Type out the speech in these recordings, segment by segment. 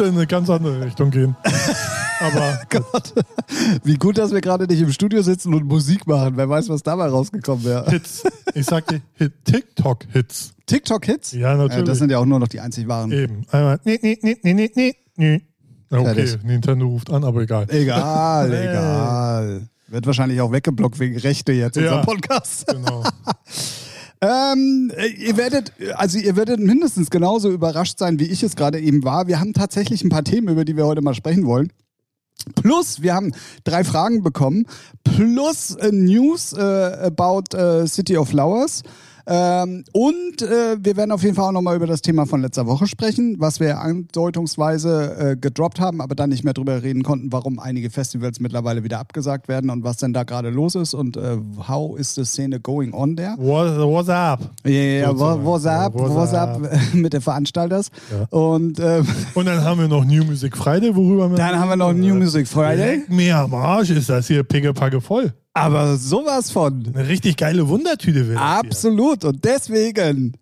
sollte in eine ganz andere Richtung gehen. Aber Gott, wie gut, dass wir gerade nicht im Studio sitzen und Musik machen. Wer weiß, was dabei rausgekommen wäre. Hits. Ich sagte Hit, TikTok-Hits. TikTok-Hits? Ja, natürlich. Äh, das sind ja auch nur noch die einzig wahren. Eben. Einmal. Nee, nee, nee, nee, nee, nee. Okay, Fertig. Nintendo ruft an, aber egal. Egal, egal. Wird wahrscheinlich auch weggeblockt wegen Rechte jetzt, Ja. unser Podcast. Genau. Ähm, äh, ihr werdet, also ihr werdet mindestens genauso überrascht sein, wie ich es gerade eben war. Wir haben tatsächlich ein paar Themen, über die wir heute mal sprechen wollen. Plus, wir haben drei Fragen bekommen. Plus äh, News äh, about äh, City of Flowers. Ähm, und äh, wir werden auf jeden Fall auch nochmal über das Thema von letzter Woche sprechen, was wir andeutungsweise äh, gedroppt haben, aber dann nicht mehr drüber reden konnten, warum einige Festivals mittlerweile wieder abgesagt werden und was denn da gerade los ist und äh, how is the Szene going on there. What, what's up? Ja, ja, Sozusagen. wo- what's up, what's what's up mit den Veranstalters. Ja. Und ähm, Und dann haben wir noch New Music Friday, worüber wir. dann haben wir noch New Music Friday. Leck mir am Arsch, ist das hier pickepacke voll. Aber sowas von. Eine richtig geile Wundertüte hier. Absolut. Und deswegen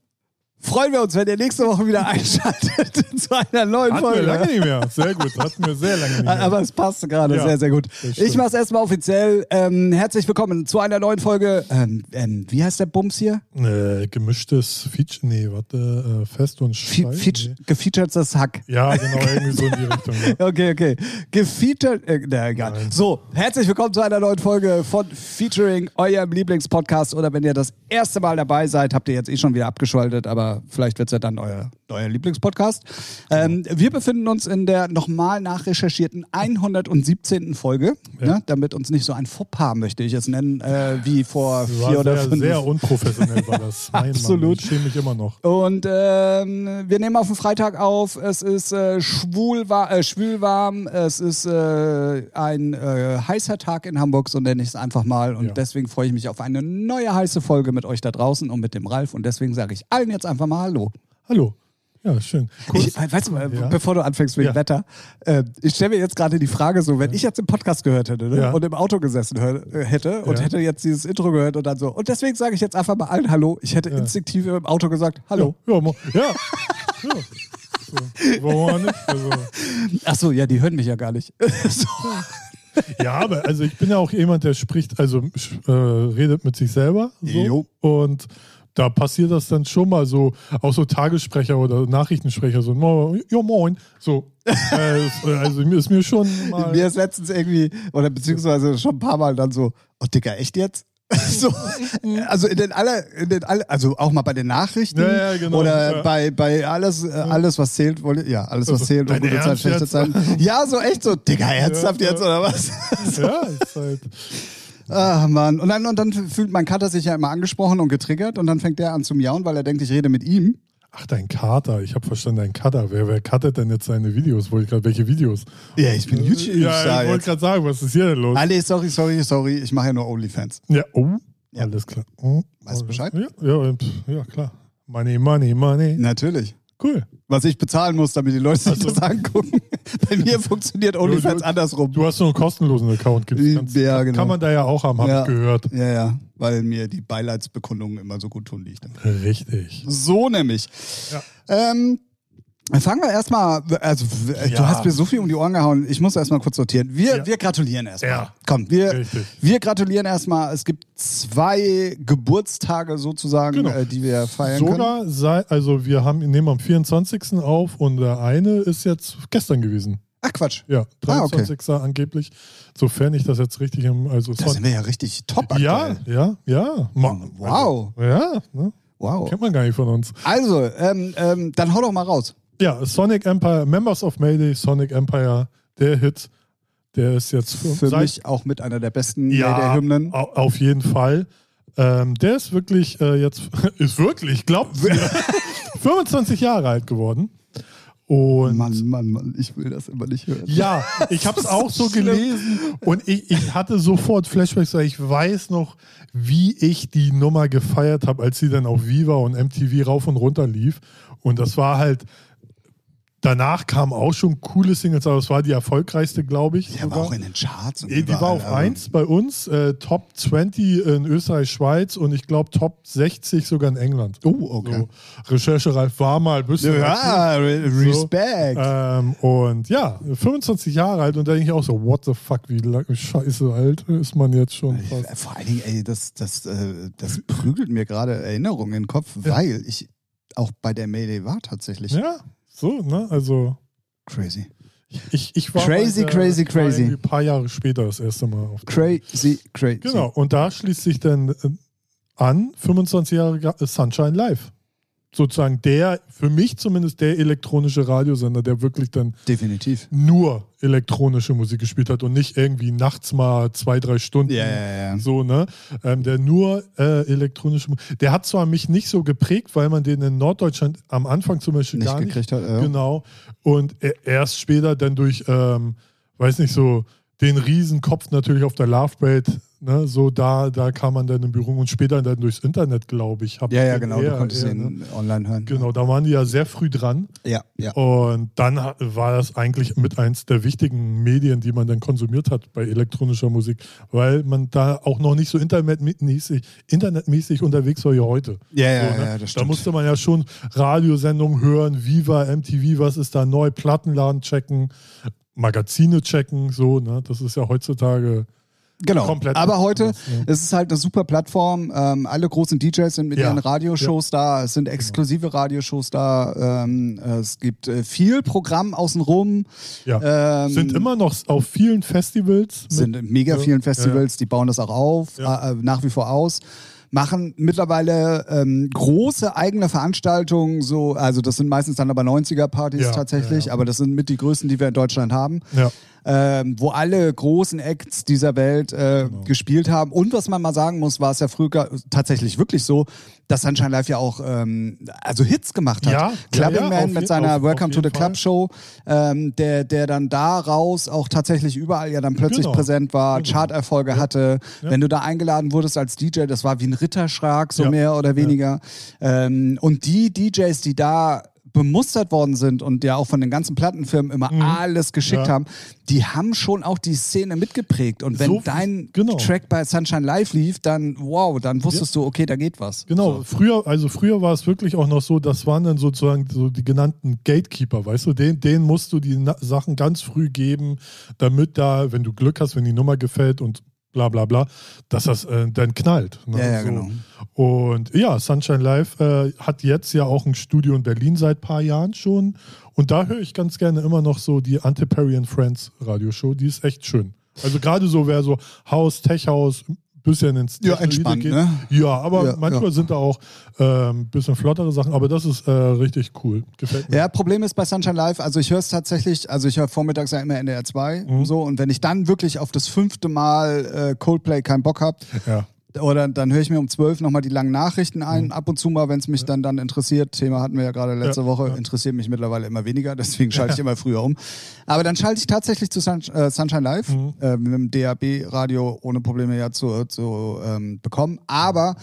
freuen wir uns, wenn ihr nächste Woche wieder einschaltet zu einer neuen Hatten wir Folge. lange nicht mehr. Sehr gut. Hatten wir sehr lange nicht mehr. Aber es passt gerade Ja, sehr, sehr gut. Ich mache es erstmal offiziell. Ähm, herzlich willkommen zu einer neuen Folge. Ähm, ähm, wie heißt der Bums hier? äh, gemischtes Feature. Nee, warte. Äh, Fest und Fe Stein. feat- nee. Gefeaturedes Hack. Ja, genau, irgendwie so in die Richtung. Ja. Okay, okay. Gefeatured, äh, na, egal. Nein. So, herzlich willkommen zu einer neuen Folge von Featuring, eurem Lieblingspodcast. Oder wenn ihr das erste Mal dabei seid, habt ihr jetzt eh schon wieder abgeschaltet, aber vielleicht wird es ja dann euer, euer Lieblingspodcast. Ähm, wir befinden uns in der nochmal nachrecherchierten 117. Folge, Ja. ne, damit uns nicht so ein Fauxpas, möchte ich es nennen, äh, wie vor Das vier war oder sehr, fünf. sehr unprofessionell war das. Mein Absolut. Mann, ich schäme mich immer noch. Und ähm, wir nehmen auf den Freitag auf. Es ist äh, schwul, wa äh, schwül warm. Es ist äh, ein äh, heißer Tag in Hamburg, so nenne ich es einfach mal. Und Ja. deswegen freue ich mich auf eine neue heiße Folge mit euch da draußen und mit dem Ralf. Und deswegen sage ich allen jetzt einfach mal Hallo. Hallo. Ja, schön. Kurz, Ich, weißt du, Ja. bevor du anfängst wegen Ja. Wetter, äh, ich stelle mir jetzt gerade die Frage so, wenn ich jetzt den Podcast gehört hätte ne, Ja. und im Auto gesessen hör, äh, hätte und Ja. hätte jetzt dieses Intro gehört und dann so. Und deswegen sage ich jetzt einfach mal allen Hallo. Ich hätte instinktiv im Auto gesagt Hallo. Ja, ja, ja. ja. So. Warum auch nicht? Also, Ach so, ja, die hören mich ja gar nicht. so. ja, aber also ich bin ja auch jemand, der spricht, also äh, redet mit sich selber. So. Und da passiert das dann schon mal so, auch so Tagessprecher oder Nachrichtensprecher, so, "Mo- ja moin. So. äh, es- also mir ist mir schon mal. Mir ist letztens irgendwie, oder beziehungsweise schon ein paar Mal dann so, oh Dicker, echt jetzt? so, also in den aller, in den alle, also auch mal bei den Nachrichten Ja, ja, genau, oder ja. bei, bei alles, äh, alles was zählt, wolle- ja, alles was Also, zählt und dein gute Zeit, schlechte jetzt? Zeit. Ja, so echt so, Digga, ernsthaft Ja, jetzt ja. oder was? ja, ist halt. Ah, Mann. Und dann, und dann fühlt mein Kater sich ja immer angesprochen und getriggert und dann fängt der an zu miauen, weil er denkt, ich rede mit ihm. Ach, dein Kater. Ich habe verstanden, dein Cutter. Wer, wer cuttet denn jetzt seine Videos? Wollte ich grad, welche Videos? Ja, ich bin YouTube. Ja, ich wollte gerade sagen, was ist hier denn los? Nee, sorry, sorry, sorry, ich mache ja nur Onlyfans. Ja, oh, Ja. alles klar. Oh, Weißt du Bescheid? Ja, ja, ja, klar. Money, money, money. Natürlich. Cool. was ich bezahlen muss, damit die Leute sich Also- das angucken. Bei mir funktioniert OnlyFans andersrum. Du hast nur einen kostenlosen Account. Ganz, Ja, genau. Kann man da ja auch haben, habe Ja. ich gehört. ja, ja, weil mir die Beileidsbekundungen immer so gut tun, die ich dann. Richtig. So nämlich. Ja. Ähm, fangen wir erstmal, also w- du Ja. hast mir so viel um die Ohren gehauen, ich muss erstmal kurz sortieren. Wir, Ja. wir gratulieren erstmal. Ja. Komm, wir, Richtig. wir gratulieren erstmal. Es gibt zwei Geburtstage sozusagen, Genau. äh, die wir feiern können. Sogar, sei, also wir haben, nehmen am 24. auf und der eine ist jetzt gestern gewesen. Ach Quatsch. Ja, Ah, okay. 23. angeblich. Sofern ich das jetzt richtig im, also Da sind wir ja richtig top Ja, aktuell. ja, ja. Ma- Wow. Also, ja, ne? Wow. kennt man gar nicht von uns. Also, ähm, ähm, dann hau doch mal raus. Ja, Sonic Empire, Members of Mayday, Sonic Empire, der Hit, der ist jetzt Für seit- mich auch mit einer der besten ja, der Hymnen. au- auf jeden Fall. Ähm, der ist wirklich äh, jetzt, ist wirklich, glaubt mir, 25 Jahre alt geworden. Und Mann, Mann, Mann, ich will das immer nicht hören. ja, ich habe es auch so Schlimm. gelesen und ich, ich hatte sofort Flashbacks, weil ich weiß noch, wie ich die Nummer gefeiert habe, als sie dann auf Viva und MTV rauf und runter lief. Und das war halt danach kamen auch schon coole Singles, aber es war die erfolgreichste, glaube ich. Die war auch in den Charts. Und die war überall, auf aber- 1 bei uns, äh, Top 20 in Österreich, Schweiz und ich glaube Top 60 sogar in England. Oh, okay. So, Recherche Ralf war mal ein bisschen. Ja, re- Respect. Ähm, und ja, 25 Jahre alt und da denke ich auch so, what the fuck, wie lange scheiße alt ist man jetzt schon fast. Äh, Vor allen Dingen, ey, das, das, äh, das prügelt mir gerade Erinnerungen in den Kopf, weil ich auch bei der Mayday war tatsächlich. Ja, so, ne? Also Crazy. ich, ich war Crazy, der- crazy, crazy. Ein paar Jahre später das erste Mal auf Crazy, crazy. Genau, und da schließt sich dann äh, an, 25 Jahre Sunshine Live. Sozusagen der, für mich zumindest der elektronische Radiosender, der wirklich dann Definitiv. nur elektronische Musik gespielt hat und nicht irgendwie nachts mal zwei, drei Stunden. Ja, ja, ja. So, ne? Ähm, der nur äh, elektronische Musik. Der hat zwar mich nicht so geprägt, weil man den in Norddeutschland am Anfang zum Beispiel Nicht gar nicht gekriegt hat. Ja. Genau. Und erst später dann durch, ähm, weiß nicht, so den Riesenkopf natürlich auf der Love Parade, ne, so da, da kam man dann in Berührung und später dann durchs Internet, glaube ich. Ja, ja, genau. eher- du konntest eher, ihn ne? online hören. Genau, da waren die ja sehr früh dran. Ja, ja. Und dann war das eigentlich mit eins der wichtigen Medien, die man dann konsumiert hat bei elektronischer Musik, weil man da auch noch nicht so internetmäßig, internetmäßig unterwegs war wie heute. Ja, ja, So, ne? ja, das Da stimmt. musste man ja schon Radiosendungen hören, Viva, MTV, was ist da neu, Plattenladen checken, Magazine checken, so, ne? Das ist ja heutzutage Genau. komplett Aber heute anders, ne? es ist halt eine super Plattform. Ähm, alle großen DJs sind mit Ja. ihren Radioshows da. Es sind exklusive Radioshows da. Ähm, es gibt äh, viel Programm außenrum. ja. Ähm, sind immer noch auf vielen Festivals. sind in mega Ja, vielen Festivals, die bauen das auch auf, Ja. äh, nach wie vor aus. Machen mittlerweile ähm, große eigene Veranstaltungen, so, also das sind meistens dann aber 90er-Partys Ja, tatsächlich, ja, ja. aber das sind mit die größten, die wir in Deutschland haben. Ähm, wo alle großen Acts dieser Welt äh, Genau. gespielt haben. Und was man mal sagen muss, war es ja früher tatsächlich wirklich so, dass Sunshine Live ja auch ähm, also Hits gemacht hat. Ja, Clubbing ja, ja, Man mit seiner auf- Welcome auf to the jeden Club Fall. Show, ähm, der, der dann daraus auch tatsächlich überall ja dann plötzlich Genau. präsent war, Genau. Charterfolge hatte. Wenn du da eingeladen wurdest als DJ, das war wie ein Ritterschlag, so mehr oder weniger. Ähm, und die DJs, die da bemustert worden sind und ja auch von den ganzen Plattenfirmen immer alles geschickt Mhm. Ja. haben, die haben schon auch die Szene mitgeprägt. Und wenn So- dein genau. Track bei Sunshine Live lief, dann wow, dann wusstest du, okay, da geht was. Genau, früher, also früher war es wirklich auch noch so, das waren dann sozusagen so die genannten Gatekeeper, weißt du, den, denen musst du die Na Sachen ganz früh geben, damit da, wenn du Glück hast, wenn die Nummer gefällt und bla bla bla, dass das äh, dann knallt. Ne? Ja, ja, so. genau. Und ja, Sunshine Live äh, hat jetzt ja auch ein Studio in Berlin seit paar Jahren schon. Und da höre ich ganz gerne immer noch so die Antiperry and Friends Radioshow. Die ist echt schön. Also gerade so, wer so Haus, Tech House, bisschen ins Ja, entspannt, geht. ne? Ja, aber Ja, manchmal ja. sind da auch ähm, bisschen flottere Sachen. Aber das ist äh, richtig cool. Gefällt mir. Ja, Problem ist bei Sunshine Live, also ich höre es tatsächlich, also ich höre vormittags ja immer NDR 2 Mhm. so und wenn ich dann wirklich auf das fünfte Mal äh, Coldplay keinen Bock habe, Ja. Oder dann höre ich mir um zwölf nochmal die langen Nachrichten ein, Mhm. ab und zu mal, wenn es mich dann dann interessiert. Thema hatten wir ja gerade letzte Ja, Woche, ja. interessiert mich mittlerweile immer weniger, deswegen schalte ich immer früher um. Aber dann schalte ich tatsächlich zu Sun, äh, Sunshine Live, Mhm. äh, mit dem DAB-Radio ohne Probleme ja zu, zu ähm, bekommen. Aber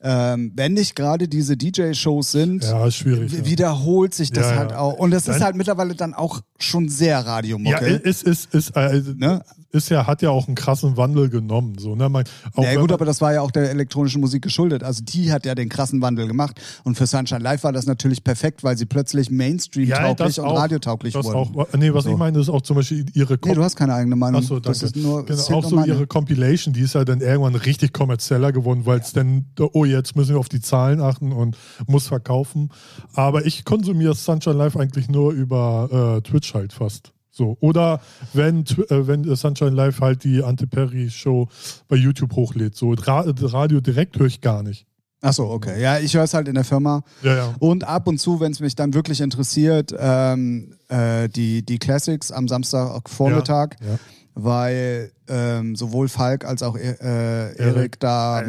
ähm, wenn nicht gerade diese DJ-Shows sind, ja, schwierig. Ja. wiederholt sich das Ja, halt ja. auch. Und das ist halt mittlerweile dann auch schon sehr Ja, Radiomucke. ist, ist, ist, äh, Ne? ist ja, hat ja auch einen krassen Wandel genommen. So, ne? man, auch Ja, gut, aber das war ja auch der elektronischen Musik geschuldet. Also die hat ja den krassen Wandel gemacht. Und für Sunshine Live war das natürlich perfekt, weil sie plötzlich Mainstream-tauglich und auch, radiotauglich das wurden. Auch, nee, was So. ich meine, ist auch zum Beispiel ihre Nee, du hast keine eigene Meinung. Achso, danke. das ist nur genau, auch so meine. ihre Compilation, die ist ja dann irgendwann richtig kommerzieller geworden, weil es dann, oh, jetzt müssen wir auf die Zahlen achten und muss verkaufen. Aber ich konsumiere Sunshine Live eigentlich nur über äh, Twitch halt fast. So. Oder wenn, äh, wenn äh, Sunshine Live halt die Ante-Perry-Show bei YouTube hochlädt. So Ra Radio direkt höre ich gar nicht. Achso, okay. Ja, ich höre es halt in der Firma. Ja, ja. Und ab und zu, wenn es mich dann wirklich interessiert, ähm, äh, die, die Classics am Samstagvormittag, Ja, ja. weil ähm, sowohl Falk als auch äh, Erik da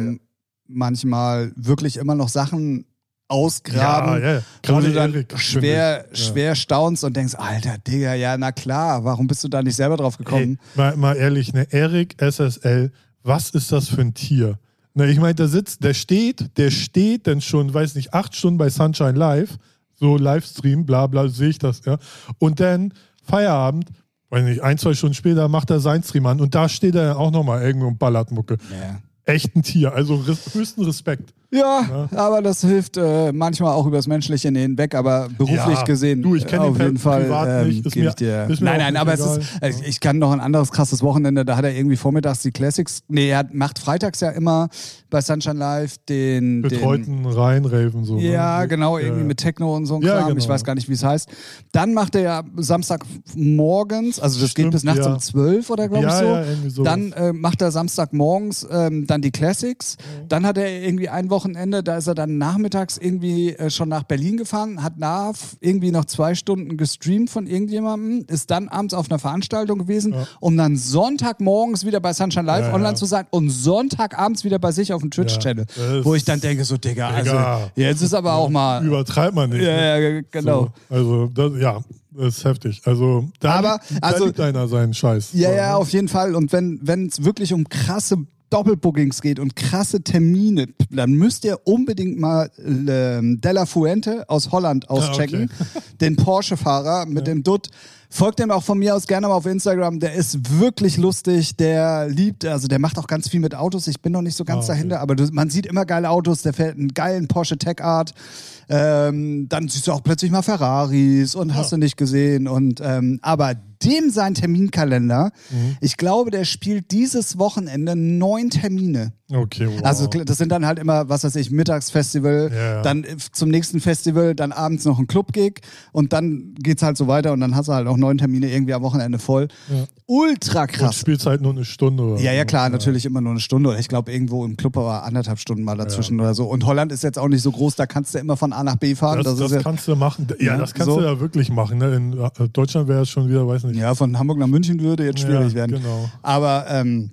manchmal wirklich immer noch Sachen ausgraben. Ja, ja. wo Gerade du dann Erik, schwer. Ja. schwer staunst und denkst, Alter, Digga, ja, na klar, warum bist du da nicht selber drauf gekommen? Ey, mal, mal ehrlich, ne, Erik SSL, was ist das für ein Tier? Ne, ich meine, der sitzt, der steht, der steht dann schon, weiß nicht, acht Stunden bei Sunshine Live, so Livestream, bla bla, sehe ich das, ja. Und dann Feierabend, weiß nicht, ein, zwei Stunden später macht er seinen Stream an und da steht er auch nochmal irgendwo und ballert Mucke. Ja. Echt ein Tier, also höchsten Respekt. Ja, aber das hilft äh, manchmal auch übers Menschliche hinweg, aber beruflich Ja, gesehen du, ich kenn äh, auf jeden Fall privat ähm, nicht, ist geb mir- ich dir. ist Nein, nein, aber es egal. ist, äh, ich kann noch ein anderes krasses Wochenende, da hat er irgendwie vormittags die Classics, nee, er macht freitags ja immer bei Sunshine Live den, Betreuten Reinraven so. ja, ne? genau, Ja, irgendwie ja. mit Techno und so ein Ja, Kram. Ich genau. weiß gar nicht, wie es heißt. Dann macht er ja Samstagmorgens, also das geht Stimmt, bis nachts ja. um 12 oder glaube ich Ja, so. ja, irgendwie sowas. dann äh, macht er Samstagmorgens ähm, dann die Classics. Dann hat er irgendwie ein Wochenende, da ist er dann nachmittags irgendwie äh, schon nach Berlin gefahren, hat nach irgendwie noch zwei Stunden gestreamt von irgendjemandem, ist dann abends auf einer Veranstaltung gewesen, um dann Sonntagmorgens wieder bei Sunshine Live Ja, ja. online zu sein und Sonntagabends wieder bei sich auf dem Twitch-Channel. wo ich dann denke, so, Digga, also jetzt ist aber auch mal. Übertreibt man nicht. ne? Ja, ja, genau. So, also, das, ja, das ist heftig. Also, da, Aber, liebt, also- da liebt einer seinen Scheiß. Ja, ja, ne? auf jeden Fall. Und wenn wenn es wirklich um krasse Doppelbookings geht und krasse Termine, dann müsst ihr unbedingt mal ähm, Della Fuente aus Holland auschecken. Den Porsche-Fahrer mit dem Dutt. Folgt dem auch von mir aus gerne mal auf Instagram. Der ist wirklich lustig. Der liebt, also der macht auch ganz viel mit Autos. Ich bin noch nicht so ganz Ah, okay. dahinter, aber du, man sieht immer geile Autos. Der fährt einen geilen Porsche Tech Art. Ähm, dann siehst du auch plötzlich mal Ferraris und hast du nicht gesehen. Und ähm, aber dem sein Terminkalender, Mhm. ich glaube, der spielt dieses Wochenende neun Termine. Okay, wow. Also das sind dann halt immer, was weiß ich, Mittagsfestival, Ja, ja. dann äh, zum nächsten Festival, dann abends noch ein Club-Gig und dann geht's halt so weiter und dann hast du halt auch neun Termine irgendwie am Wochenende voll. Ultra und krass. spielst halt nur eine Stunde. Oder Ja, ja, klar, natürlich immer nur eine Stunde. Ich glaube, irgendwo im Club aber anderthalb Stunden mal dazwischen oder so. Und Holland ist jetzt auch nicht so groß, da kannst du immer von A nach B fahren. Das, Das, das, ja, kannst du machen. Ja, Ja, das kannst so. du ja wirklich machen. Ne? In äh, Deutschland wäre es schon wieder, weiß nicht. ja, von Hamburg nach München würde jetzt schwierig Ja, werden. Genau. Aber ähm,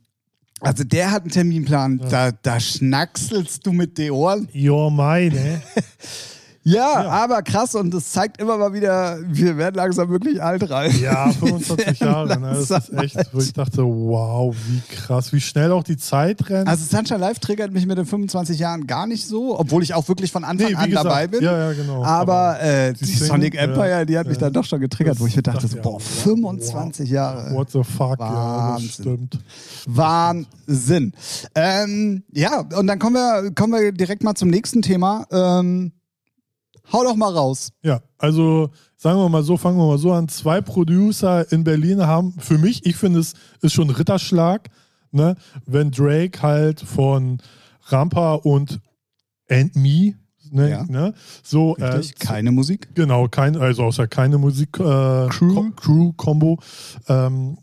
also der hat einen Terminplan, da, da schnackselst du mit den Ohren. Jo, meine. Ja, aber krass und es zeigt immer mal wieder, wir werden langsam wirklich alt, Ralf. Ja, 25 Jahre. Ne? Das ist echt, wo ich dachte, wow, wie krass, wie schnell auch die Zeit rennt. Also Sunshine Live triggert mich mit den 25 Jahren gar nicht so, obwohl ich auch wirklich von Anfang Nee, an gesagt, dabei bin. ja, ja, genau. Aber, Aber äh, die die, Single, Sonic ja, Empire, die hat mich ja. dann doch schon getriggert, wo ich mir dachte, Das so, boah, ich auch, 25 Jahre. What the fuck, ja, das Wahnsinn. stimmt. Wahnsinn. Ähm, ja, und dann kommen wir, kommen wir direkt mal zum nächsten Thema. Ähm, hau doch mal raus. Ja, also sagen wir mal so, fangen wir mal so an. Zwei Producer in Berlin haben, für mich, ich finde es ist schon ein Ritterschlag, ne? wenn Drake halt von Rampa und And Me, ne? Ja. ne? so äh, Keine Musik? Genau, kein, also außer keine Musik äh, Crew? Crew, Crew Combo. Ähm,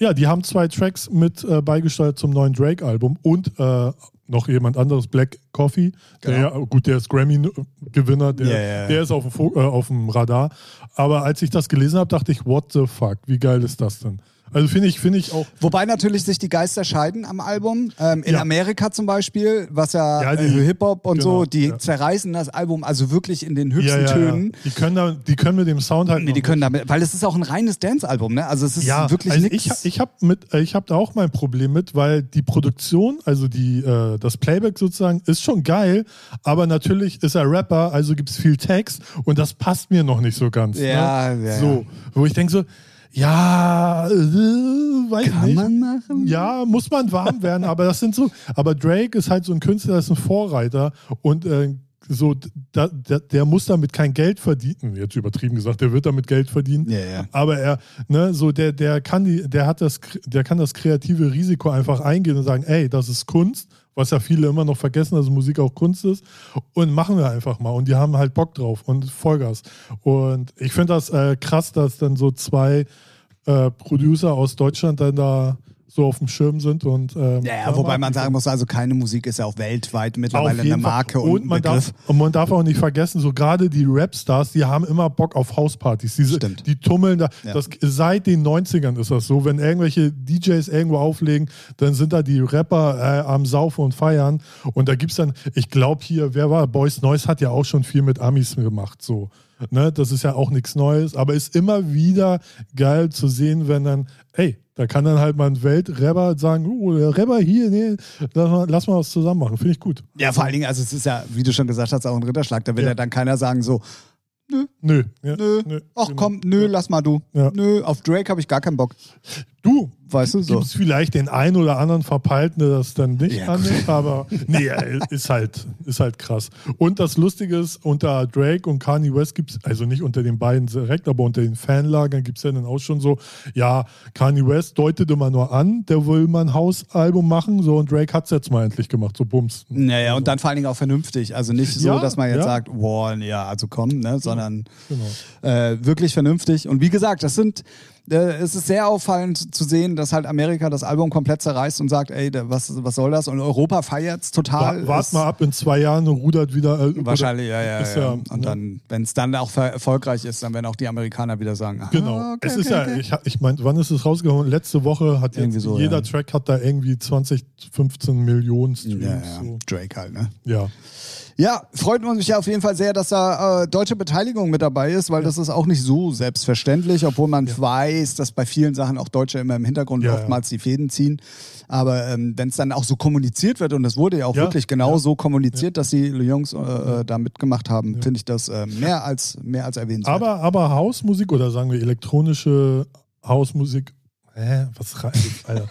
ja, die haben zwei Tracks mit äh, beigesteuert zum neuen Drake-Album und äh, noch jemand anderes, Black Coffee. Der, Genau. ja, gut, der ist Grammy-Gewinner, der, Ja, ja. der ist auf dem, äh, auf dem Radar. Aber als ich das gelesen habe, dachte ich, what the fuck, wie geil ist das denn? Also finde ich, finde ich auch. Wobei natürlich sich die Geister scheiden am Album. Ähm, in Ja. Amerika zum Beispiel, was ja, Ja, äh, Hip-Hop und genau, so, die ja. zerreißen das Album also wirklich in den höchsten. Tönen. Die können da, die können mit dem Sound halt. Nee, die können damit, weil es ist auch ein reines Dance-Album, ne? Also es ist ja, wirklich also nichts. ich, ich habe mit, äh, ich habe da auch mein Problem mit, weil die Produktion, also die, äh, das Playback sozusagen, ist schon geil, aber natürlich ist er Rapper, also gibt es viel Text und das passt mir noch nicht so ganz. Ja, ne? ja, So, wo ich denke so, ja, äh, weiß Kann nicht. man machen? Ja, muss man warm werden, aber das sind so, aber Drake ist halt so ein Künstler, das ist ein Vorreiter und äh, so, da, der, der muss damit kein Geld verdienen, jetzt übertrieben gesagt, der wird damit Geld verdienen. Ja, ja. Aber er, ne, so der, der kann die, der hat das, der kann das kreative Risiko einfach eingehen und sagen, ey, das ist Kunst, was ja viele immer noch vergessen, dass Musik auch Kunst ist. Und machen wir einfach mal. Und die haben halt Bock drauf und Vollgas. Und ich finde das äh, krass, dass dann so zwei äh, Producer aus Deutschland dann da so auf dem Schirm sind und ähm, Ja, ja, wobei man sagen muss, also keine Musik ist ja auch weltweit mittlerweile eine Marke und, und ein man Begriff. darf, und man darf auch nicht vergessen, so gerade die Rapstars, die haben immer Bock auf Hauspartys. Diese, Stimmt. Die tummeln da. Ja. Das, seit den 90ern ist das so. Wenn irgendwelche DJs irgendwo auflegen, dann sind da die Rapper äh, am Saufen und Feiern. Und da gibt es dann, ich glaube hier, wer war? Boys Noise hat ja auch schon viel mit Amis gemacht. So. Ne? Das ist ja auch nichts Neues, aber ist immer wieder geil zu sehen, wenn dann, ey, da kann dann halt mal ein Weltrapper sagen, oh, der Rapper hier, nee, lass mal, lass mal was zusammen machen. Finde ich gut. Ja, vor allen Dingen, also es ist ja, wie du schon gesagt hast, auch ein Ritterschlag. Da will ja, Ja. dann keiner sagen so, Nö. Nö. Ja, Nö. Ach genau. komm, nö, lass mal du. Ja. Nö, auf Drake habe ich gar keinen Bock. Du, Weißt du, so. gibt es vielleicht den einen oder anderen Verpeilten, der das dann nicht Ja, annimmt, aber nee, ist halt, ist halt krass. Und das Lustige ist, unter Drake und Kanye West gibt es, also nicht unter den beiden direkt, aber unter den Fanlagern gibt es ja dann auch schon so, ja, Kanye West deutet immer nur an, der will mal ein Hausalbum machen, so und Drake hat es jetzt mal endlich gemacht, so bums. Naja, und dann vor allen Dingen auch vernünftig. Also nicht so, Ja, dass man jetzt ja. sagt, boah, ja, also komm, ne, sondern Genau. äh, wirklich vernünftig. Und wie gesagt, das sind, es ist sehr auffallend zu sehen, dass halt Amerika das Album komplett zerreißt und sagt, ey, was, was soll das? Und Europa feiert es total. Wa- Wart mal ab, in zwei Jahren rudert wieder. Äh, Wahrscheinlich, ja, ja, ist ja. ja, Und ne? dann, wenn es dann auch erfolgreich ist, dann werden auch die Amerikaner wieder sagen, ah, Genau. okay, es ist okay, ja, okay. ich, ich meine, wann ist es rausgekommen? Letzte Woche hat jetzt so, jeder ja. Track hat da irgendwie 20, 15 Millionen Streams. ja, ja. So. Drake halt, ne? Ja. Ja, freut uns ja auf jeden Fall sehr, dass da äh, deutsche Beteiligung mit dabei ist, weil das ist auch nicht so selbstverständlich, obwohl man weiß, dass bei vielen Sachen auch Deutsche immer im Hintergrund Ja, oftmals die Fäden ziehen. Aber ähm, wenn es dann auch so kommuniziert wird, und es wurde ja auch wirklich genau so kommuniziert, dass die Jungs äh, äh, da mitgemacht haben, finde ich das äh, mehr als mehr als erwähnenswert. Aber, aber Hausmusik oder sagen wir elektronische Hausmusik. Hä? Was reicht, Alter?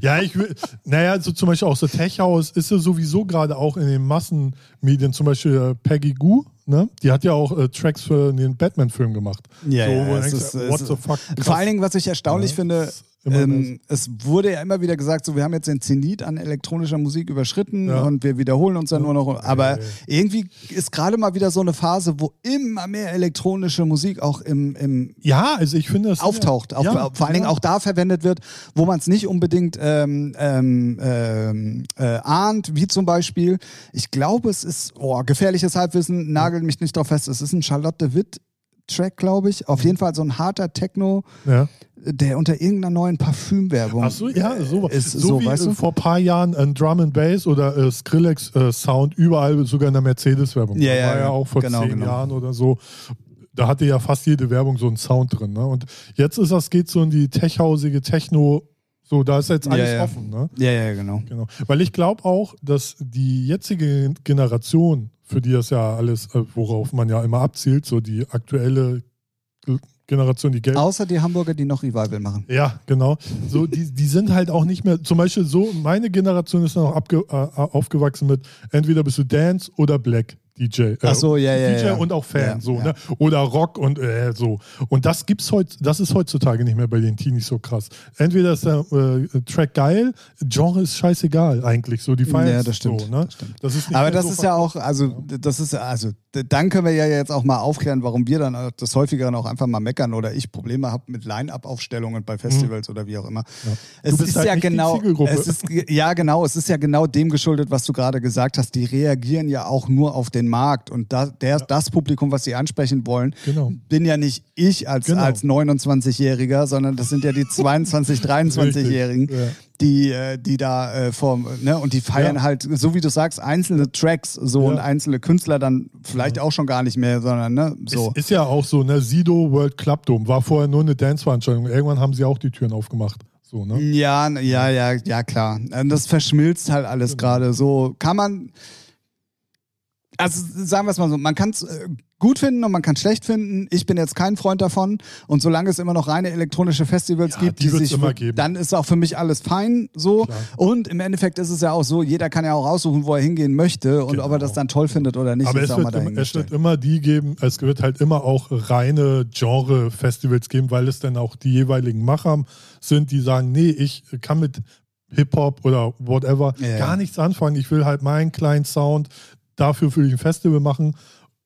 ja, ich will, naja, so zum Beispiel auch so Tech House ist ja sowieso gerade auch in den Massenmedien, zum Beispiel äh, Peggy Goo, ne? Die hat ja auch äh, Tracks für den Batman-Film gemacht. Ja, so, ja, denkst, ist- what es- the fuck? Vor krass. allen Dingen, was ich erstaunlich Ja, finde, ähm, es wurde ja immer wieder gesagt, so wir haben jetzt den Zenit an elektronischer Musik überschritten Ja. und wir wiederholen uns dann nur noch. Aber ja. irgendwie ist gerade mal wieder so eine Phase, wo immer mehr elektronische Musik auch im, im Ja, also ich finde das. auftaucht, auch, ja, vor allen Dingen ja. auch da verwendet wird, wo man es nicht unbedingt ähm, ähm, ähm, äh, ahnt, wie zum Beispiel, ich glaube, es ist, oh, gefährliches Halbwissen, nagelt mich nicht drauf fest, es ist ein Charlotte Witt Track, glaube ich, auf jeden Fall so ein harter Techno, Ja. der unter irgendeiner neuen Parfümwerbung Ach so, ja, so, ist so, so, wie weißt du? äh, vor ein paar Jahren ein Drum and Bass oder äh, Skrillex äh, Sound überall sogar in der Mercedes-Werbung. Ja, ja, war ja ja. auch vor Genau, zehn genau. Jahren oder so. Da hatte ja fast jede Werbung so einen Sound drin. Ne? Und jetzt ist das, geht so in die techhausige Techno, so, da ist jetzt alles ja. offen. Ne? Ja, ja, genau. Genau. Weil ich glaube auch, dass die jetzige Generation, für die das ja alles, äh, worauf man ja immer abzielt, so die aktuelle Generation, die Geld Außer die Hamburger, die noch Revival machen. ja, genau. So, die, die sind halt auch nicht mehr, zum Beispiel so, meine Generation ist noch abge, äh, aufgewachsen mit entweder bist du Dance oder Black DJ. Äh, so, ja, ja, DJ ja. und auch Fan, so, ne? Oder Rock und äh, so. Und das gibt's heut, das ist heutzutage nicht mehr bei den Teenies so krass. Entweder ist der äh, Track geil, Genre ist scheißegal eigentlich, so die feiern Ja, das stimmt, So, ne? das stimmt. Das ist Aber das so ist ja auch, also das ist also dann können wir ja jetzt auch mal aufklären, warum wir dann das häufigeren auch einfach mal meckern oder ich Probleme habe mit Line-up-Aufstellungen bei Festivals oder wie auch immer. Es ist halt ja genau, es ist ja genau, es ist ja genau dem geschuldet, was du gerade gesagt hast. Die reagieren ja auch nur auf den Markt und da, der, das Publikum, was sie ansprechen wollen, Genau. bin ja nicht ich als Genau. als 29-Jähriger, sondern das sind ja die 22, 23-Jährigen Richtig, ja. die, äh, die da äh, vor, ne, und die feiern Ja. halt, so wie du sagst, einzelne Tracks so Ja. und einzelne Künstler dann vielleicht auch schon gar nicht mehr, sondern ne, so. Ist, ist ja auch so, ne? Sido World Club Dome war vorher nur eine Dance-Veranstaltung. Irgendwann haben sie auch die Türen aufgemacht. So, ne? Ja, ja, ja, ja, klar. Und Das verschmilzt halt alles Genau. gerade. So kann man. Also sagen wir es mal so, man kann es äh, gut finden und man kann es schlecht finden. Ich bin jetzt kein Freund davon. Und solange es immer noch reine elektronische Festivals Ja, gibt, die die, sich, immer geben. dann ist auch für mich alles fein so. Klar. Und im Endeffekt ist es ja auch so, jeder kann ja auch aussuchen, wo er hingehen möchte und ob er das Genau. dann toll findet oder nicht, Aber es wird, immer, es wird immer die geben, es wird halt immer auch reine Genre-Festivals geben, weil es dann auch die jeweiligen Macher sind, die sagen, nee, ich kann mit Hip-Hop oder whatever ja. gar nichts anfangen. Ich will halt meinen kleinen Sound, dafür will ich ein Festival machen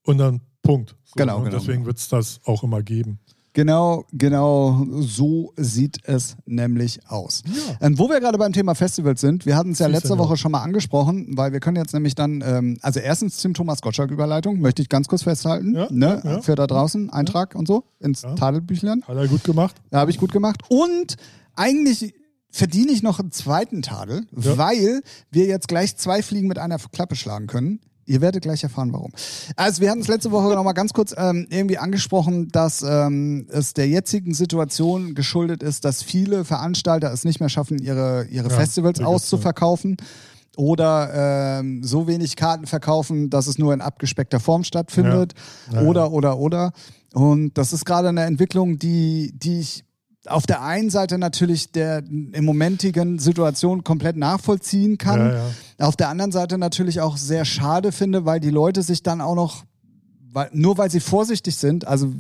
und dann Punkt. So, Genau, und genau, deswegen genau. wird es das auch immer geben. Genau, genau so sieht es nämlich aus. Ja. Ähm, wo wir gerade beim Thema Festivals sind, wir hatten es ja Siehst letzte ja. Woche schon mal angesprochen, weil wir können jetzt nämlich dann, ähm, also erstens zum Thomas Gottschalk-Überleitung, möchte ich ganz kurz festhalten, Ja, ne, für da draußen, Eintrag und so, ins Ja. Tadelbüchlein. Hat er gut gemacht? Da habe ich gut gemacht. Und eigentlich verdiene ich noch einen zweiten Tadel, weil wir jetzt gleich zwei Fliegen mit einer Klappe schlagen können. Ihr werdet gleich erfahren, warum. Also wir hatten es letzte Woche noch mal ganz kurz ähm, irgendwie angesprochen, dass ähm, es der jetzigen Situation geschuldet ist, dass viele Veranstalter es nicht mehr schaffen, ihre, ihre Ja, Festivals auszuverkaufen. oder ähm, so wenig Karten verkaufen, dass es nur in abgespeckter Form stattfindet Ja. Ja, oder, oder, oder. Und das ist gerade eine Entwicklung, die, die ich auf der einen Seite natürlich der im momentigen Situation komplett nachvollziehen kann. Ja, ja. Auf der anderen Seite natürlich auch sehr schade finde, weil die Leute sich dann auch noch, weil, nur weil sie vorsichtig sind, also,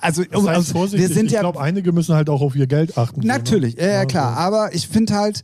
also, Das heißt also wir sind ich ja glaube, einige müssen halt auch auf ihr Geld achten. ne? Natürlich, ja, ja klar. Aber ich finde halt,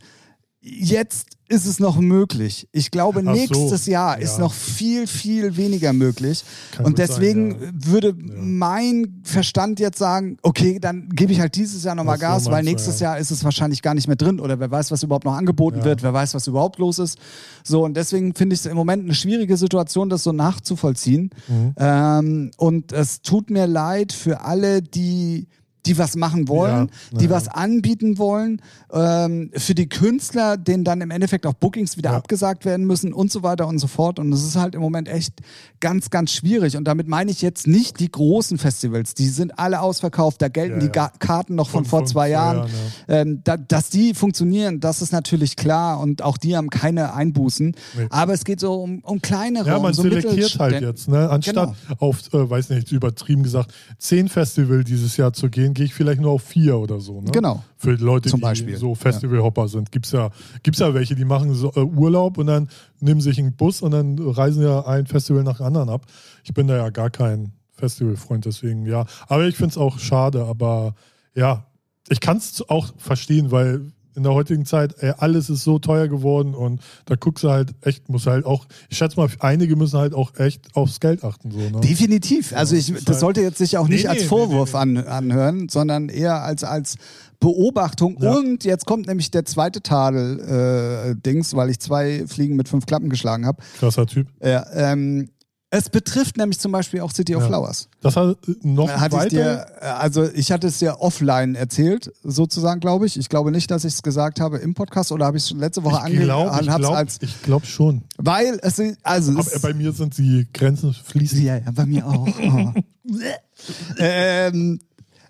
jetzt ist es noch möglich. Ich glaube, so, nächstes Jahr ist ja. noch viel, viel weniger möglich. Kann und gut sein, deswegen ja. würde mein Verstand jetzt sagen, okay, dann gebe ich halt dieses Jahr nochmal Ach so, Gas, weil nächstes ja. Jahr ist es wahrscheinlich gar nicht mehr drin oder wer weiß, was überhaupt noch angeboten Ja. wird, wer weiß, was überhaupt los ist. So, und deswegen finde ich es im Moment eine schwierige Situation, das so nachzuvollziehen. Mhm. Ähm, und es tut mir leid für alle, die die was machen wollen, Ja, die ja. was anbieten wollen, ähm, für die Künstler, denen dann im Endeffekt auch Bookings wieder Ja. abgesagt werden müssen und so weiter und so fort. Und das ist halt im Moment echt ganz, ganz schwierig. Und damit meine ich jetzt nicht die großen Festivals, die sind alle ausverkauft, da gelten die Karten noch von, Von- vor von zwei Jahren. Ähm, da, dass die funktionieren, das ist natürlich klar und auch die haben keine Einbußen. Nee. Aber es geht so um, um kleinere, Ja, um man so selektiert halt jetzt. Ne? Anstatt auf, äh, weiß nicht, übertrieben gesagt, zehn Festival dieses Jahr zu gehen, gehe ich vielleicht nur auf vier oder so. Ne? Genau. Für die Leute, Zum die Beispiel. so Festivalhopper sind. Gibt's ja, gibt's ja welche, die machen so, äh, Urlaub und dann nehmen sich einen Bus und dann reisen ja ein Festival nach dem anderen ab. Ich bin da ja gar kein Festivalfreund, deswegen ja. Aber ich finde es auch schade, aber ja, ich kann es auch verstehen, weil in der heutigen Zeit, ey, alles ist so teuer geworden und da guckst du halt echt, muss halt auch, ich schätze mal, einige müssen halt auch echt aufs Geld achten. So, ne? Definitiv. Also ich, das halt- sollte jetzt sich auch nicht Nee, als nee, Vorwurf nee, An, anhören, sondern eher als, als Beobachtung. Ja. Und jetzt kommt nämlich der zweite Tadel-Dings, weil ich zwei Fliegen mit fünf Klappen geschlagen habe. Krasser Typ. Ja, ähm, es betrifft nämlich zum Beispiel auch City of Ja. Flowers. Das hat äh, noch Hatte ich weiter. dir, äh, also ich hatte es dir offline erzählt, sozusagen, glaube ich. Ich glaube nicht, dass ich es gesagt habe im Podcast oder habe ich es letzte Woche ich ange glaube glaub, ich schon. weil es, also es, bei mir sind die Grenzen fließend. Ja, ja, bei mir auch. Oh. ähm,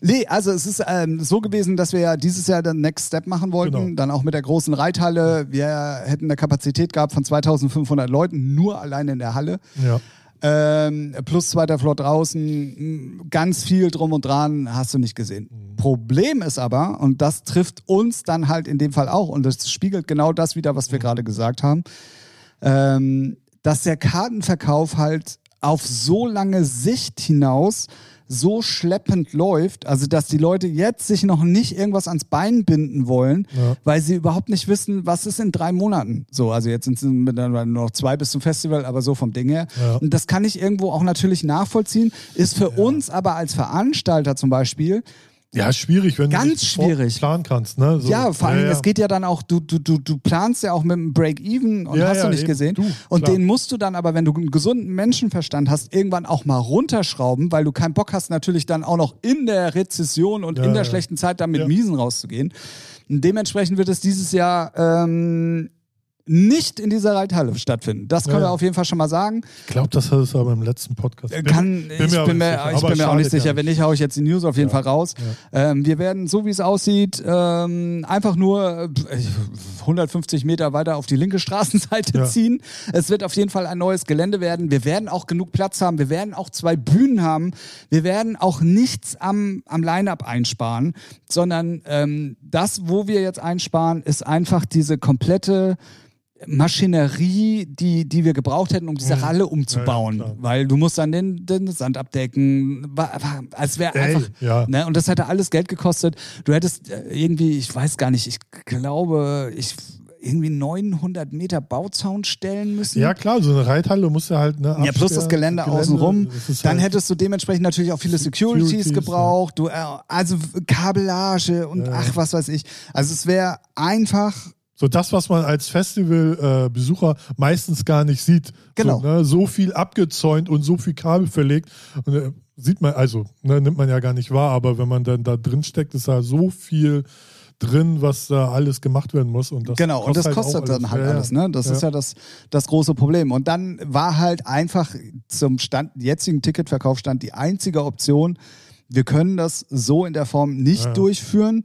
nee, also es ist ähm, so gewesen, dass wir ja dieses Jahr den Next Step machen wollten, Genau. dann auch mit der großen Reithalle. Wir hätten eine Kapazität gehabt von 2500 Leuten, nur allein in der Halle. Ja. Ähm, plus zweiter Floor draußen, ganz viel drum und dran, hast du nicht gesehen. Problem ist aber, und das trifft uns dann halt in dem Fall auch, und das spiegelt genau das wieder, was wir gerade gesagt haben, ähm, dass der Kartenverkauf halt auf so lange Sicht hinaus so schleppend läuft, also dass die Leute jetzt sich noch nicht irgendwas ans Bein binden wollen, Ja. weil sie überhaupt nicht wissen, was ist in drei Monaten. So, also jetzt sind es nur noch zwei bis zum Festival, aber so vom Ding her. Ja. Und das kann ich irgendwo auch natürlich nachvollziehen, ist für uns aber als Veranstalter zum Beispiel Ja, schwierig, wenn Ganz du nicht schwierig. planen kannst. Ne? So, ja, vor allem, ja, ja. es geht ja dann auch, du, du, du, du planst ja auch mit einem Break-Even und Ja, hast du nicht eben. gesehen. Du, und den musst du dann aber, wenn du einen gesunden Menschenverstand hast, irgendwann auch mal runterschrauben, weil du keinen Bock hast, natürlich dann auch noch in der Rezession und in der schlechten Zeit dann mit. Miesen rauszugehen. Und dementsprechend wird es dieses Jahr ähm, nicht in dieser Reithalle stattfinden. Das können Ja, wir ja. auf jeden Fall schon mal sagen. Ich glaube, das hat es aber im letzten Podcast. Äh, Kann, ich bin mir, nicht ich bin mir auch nicht sicher. ja Wenn nicht, haue ich jetzt die News auf jeden Fall raus. Ähm, wir werden, so wie es aussieht, ähm, einfach nur äh, 150 Meter weiter auf die linke Straßenseite Ja. ziehen. Es wird auf jeden Fall ein neues Gelände werden. Wir werden auch genug Platz haben. Wir werden auch zwei Bühnen haben. Wir werden auch nichts am, am Line-Up einsparen, sondern ähm, das, wo wir jetzt einsparen, ist einfach diese komplette Maschinerie, die, die wir gebraucht hätten, um diese. Halle umzubauen. Ja, ja, weil du musst dann den, den Sand abdecken. Als wäre einfach. ja. Ne? Und das hätte alles Geld gekostet. Du hättest äh, irgendwie, ich weiß gar nicht, ich glaube, ich irgendwie 900 Meter Bauzaun stellen müssen. Ja, klar, so eine Reithalle muss ja halt. Ne, Ja, plus das absperren, Gelände, außenrum. ist Dann halt- hättest du dementsprechend natürlich auch viele Securities, Securities, gebraucht. Du, äh, also Kabellage und Ja. ach, was weiß ich. Also es wäre einfach So das, was man als Festivalbesucher äh, meistens gar nicht sieht. Genau. So, ne, so viel abgezäunt und so viel Kabel verlegt. Und, äh, sieht man, also ne, nimmt man ja gar nicht wahr, aber wenn man dann da drin steckt, ist da so viel drin, was da alles gemacht werden muss. Und das Genau, und das halt kostet dann halt Ja, ja. alles, ne? Das ist ja das, das große Problem. Und dann war halt einfach zum Stand, jetzigen Ticketverkaufsstand die einzige Option, wir können das so in der Form nicht Ja. durchführen.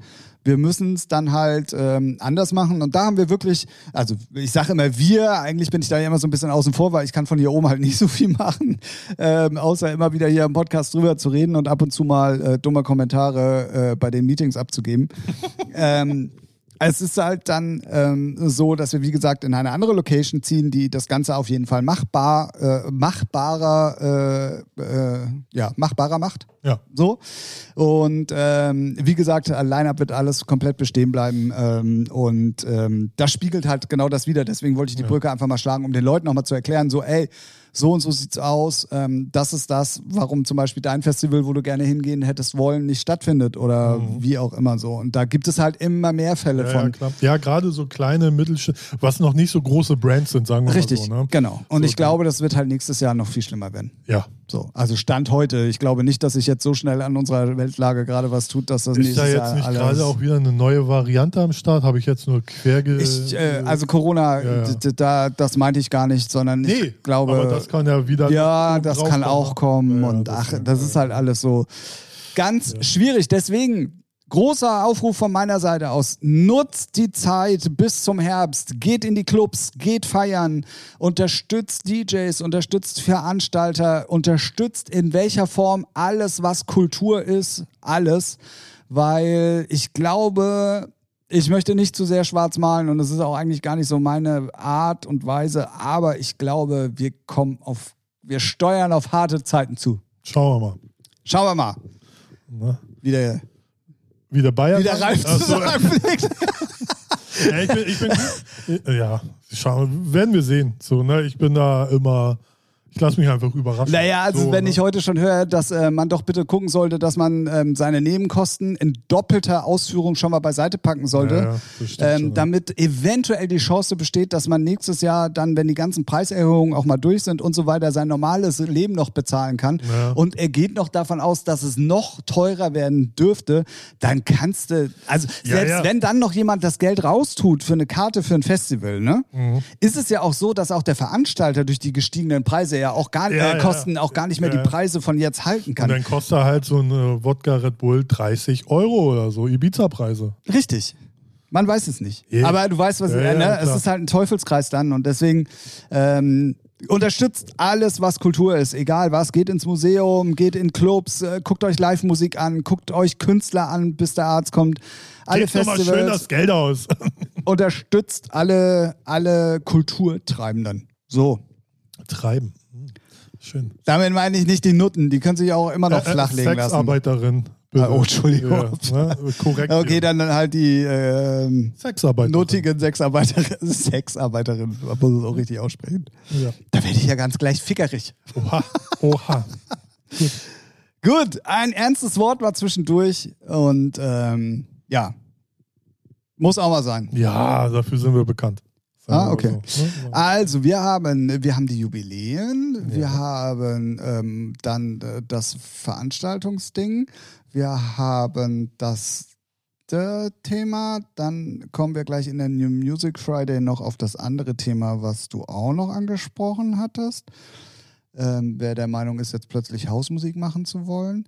Wir müssen es dann halt ähm, anders machen. Und da haben wir wirklich, also ich sage immer wir, eigentlich bin ich da ja immer so ein bisschen außen vor, weil ich kann von hier oben halt nicht so viel machen, ähm, außer immer wieder hier im Podcast drüber zu reden und ab und zu mal äh, dumme Kommentare äh, bei den Meetings abzugeben. ähm, es ist halt dann ähm, so, dass wir, wie gesagt, in eine andere Location ziehen, die das Ganze auf jeden Fall machbar, äh, machbarer, äh, äh, ja, machbarer macht. Ja. So. Und ähm, wie gesagt, Line-Up wird alles komplett bestehen bleiben. Ähm, und ähm, das spiegelt halt genau das wieder. Deswegen wollte ich die Brücke einfach mal schlagen, um den Leuten nochmal zu erklären, so, ey, so und so sieht's aus. Ähm, das ist das, warum zum Beispiel dein Festival, wo du gerne hingehen hättest wollen, nicht stattfindet oder Mhm. wie auch immer so. Und da gibt es halt immer mehr Fälle Ja, ja, von. klar. ja gerade so kleine, mittelständische, was noch nicht so große Brands sind, sagen wir Richtig, mal so. Ne? genau. Und So, ich glaube, das wird halt nächstes Jahr noch viel schlimmer werden. Ja. So, also Stand heute. Ich glaube nicht, dass sich jetzt so schnell an unserer Weltlage gerade was tut, dass das Ist nächstes da jetzt Jahr nicht gerade auch wieder eine neue Variante am Start? Habe ich jetzt nur quer ge Ich, äh, also Corona, Ja, ja. Da, das meinte ich gar nicht, sondern Nee, ich glaube, aber das kann ja wieder. ja, das kann auch ne? kommen Ja, und ach, deswegen, das ist halt alles so ganz schwierig. Deswegen großer Aufruf von meiner Seite aus: Nutzt die Zeit bis zum Herbst, geht in die Clubs, geht feiern, unterstützt DJs, unterstützt Veranstalter, unterstützt in welcher Form alles, was Kultur ist, alles, weil ich glaube, ich möchte nicht zu sehr schwarz malen und es ist auch eigentlich gar nicht so meine Art und Weise, aber ich glaube, wir kommen auf, wir steuern auf harte Zeiten zu. Schauen wir mal. Schauen wir mal, Ne? wie der, Wie der Bayern. wie der Ralf Ach zu so, sagen pflegt. ja, ich bin, ich bin, ja, schauen, werden wir sehen. So, ne? Ich bin da immer, ich lasse mich einfach überraschen. Naja, also so, wenn ne? ich heute schon höre, dass äh, man doch bitte gucken sollte, dass man ähm, seine Nebenkosten in doppelter Ausführung schon mal beiseite packen sollte, Ja, ja, ähm, schon, ja. damit eventuell die Chance besteht, dass man nächstes Jahr dann, wenn die ganzen Preiserhöhungen auch mal durch sind und so weiter, sein normales Leben noch bezahlen kann. Ja. Und er geht noch davon aus, dass es noch teurer werden dürfte, dann kannst du, also Ja, selbst ja. wenn dann noch jemand das Geld raustut für eine Karte für ein Festival, ne, Mhm. ist es ja auch so, dass auch der Veranstalter durch die gestiegenen Preise ja auch gar, Ja, äh, ja. Kosten auch gar nicht mehr Ja, ja. die Preise von jetzt halten Und kann. dann kostet halt so eine Wodka Red Bull 30 Euro oder so, Ibiza-Preise. Richtig. Man weiß es nicht. Ja. Aber du weißt, was Ja, äh, ja, ne? es ist halt ein Teufelskreis dann und deswegen ähm, unterstützt alles, was Kultur ist. Egal was, geht ins Museum, geht in Clubs, äh, guckt euch Live-Musik an, guckt euch Künstler an, bis der Arzt kommt. Alle Gebt doch mal schön Festivals, das Geld aus. unterstützt alle, alle Kulturtreibenden. So. Treiben. Schön. Damit meine ich nicht die Nutten, die können sich auch immer noch Äh, äh, flachlegen lassen. Sexarbeiterin. Ah, oh, Entschuldigung. Ja, ne? Korrekt. Okay, hier. dann halt die ähm, Sexarbeiterin. nuttigen Sexarbeiterin, Sexarbeiterin, man muss es auch richtig aussprechen. Ja. Da werde ich ja ganz gleich fickerig. Oha. Oha. Gut, ein ernstes Wort war zwischendurch und ähm, ja, muss auch mal sein. Ja, dafür sind wir bekannt. Ah, okay. so, ne? Also, wir haben, wir haben die Jubiläen, wir haben ähm, dann äh, das Veranstaltungsding, wir haben das äh, Thema, dann kommen wir gleich in der New Music Friday noch auf das andere Thema, was du auch noch angesprochen hattest. Ähm, wer der Meinung ist, jetzt plötzlich Hausmusik machen zu wollen.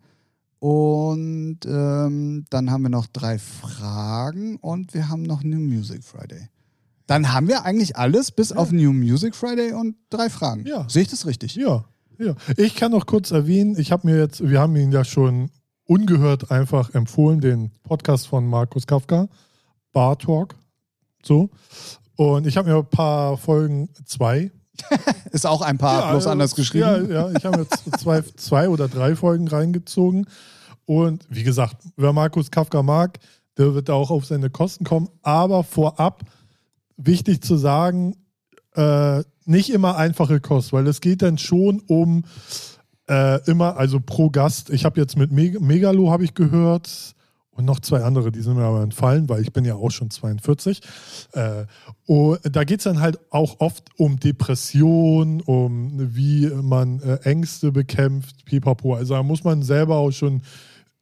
Und ähm, dann haben wir noch drei Fragen und wir haben noch New Music Friday. Dann haben wir eigentlich alles bis auf New Music Friday und drei Fragen. Ja. Sehe ich das richtig? Ja, ja. Ich kann noch kurz erwähnen, ich habe mir jetzt, wir haben ihn ja schon ungehört einfach empfohlen, den Podcast von Markus Kafka, Bar Talk. So. Und ich habe mir ein paar Folgen, zwei. Ist auch ein paar, bloß äh, anders geschrieben. Ja, ja ich habe jetzt zwei, zwei oder drei Folgen reingezogen. Und wie gesagt, wer Markus Kafka mag, der wird da auch auf seine Kosten kommen. Aber vorab wichtig zu sagen, äh, nicht immer einfache Kost, weil es geht dann schon um äh, immer, also pro Gast. Ich habe jetzt mit Meg Megalo habe ich gehört und noch zwei andere, die sind mir aber entfallen, weil ich bin ja auch schon 42. Äh, und da geht es dann halt auch oft um Depression, um wie man äh, Ängste bekämpft, pipapo. Also da muss man selber auch schon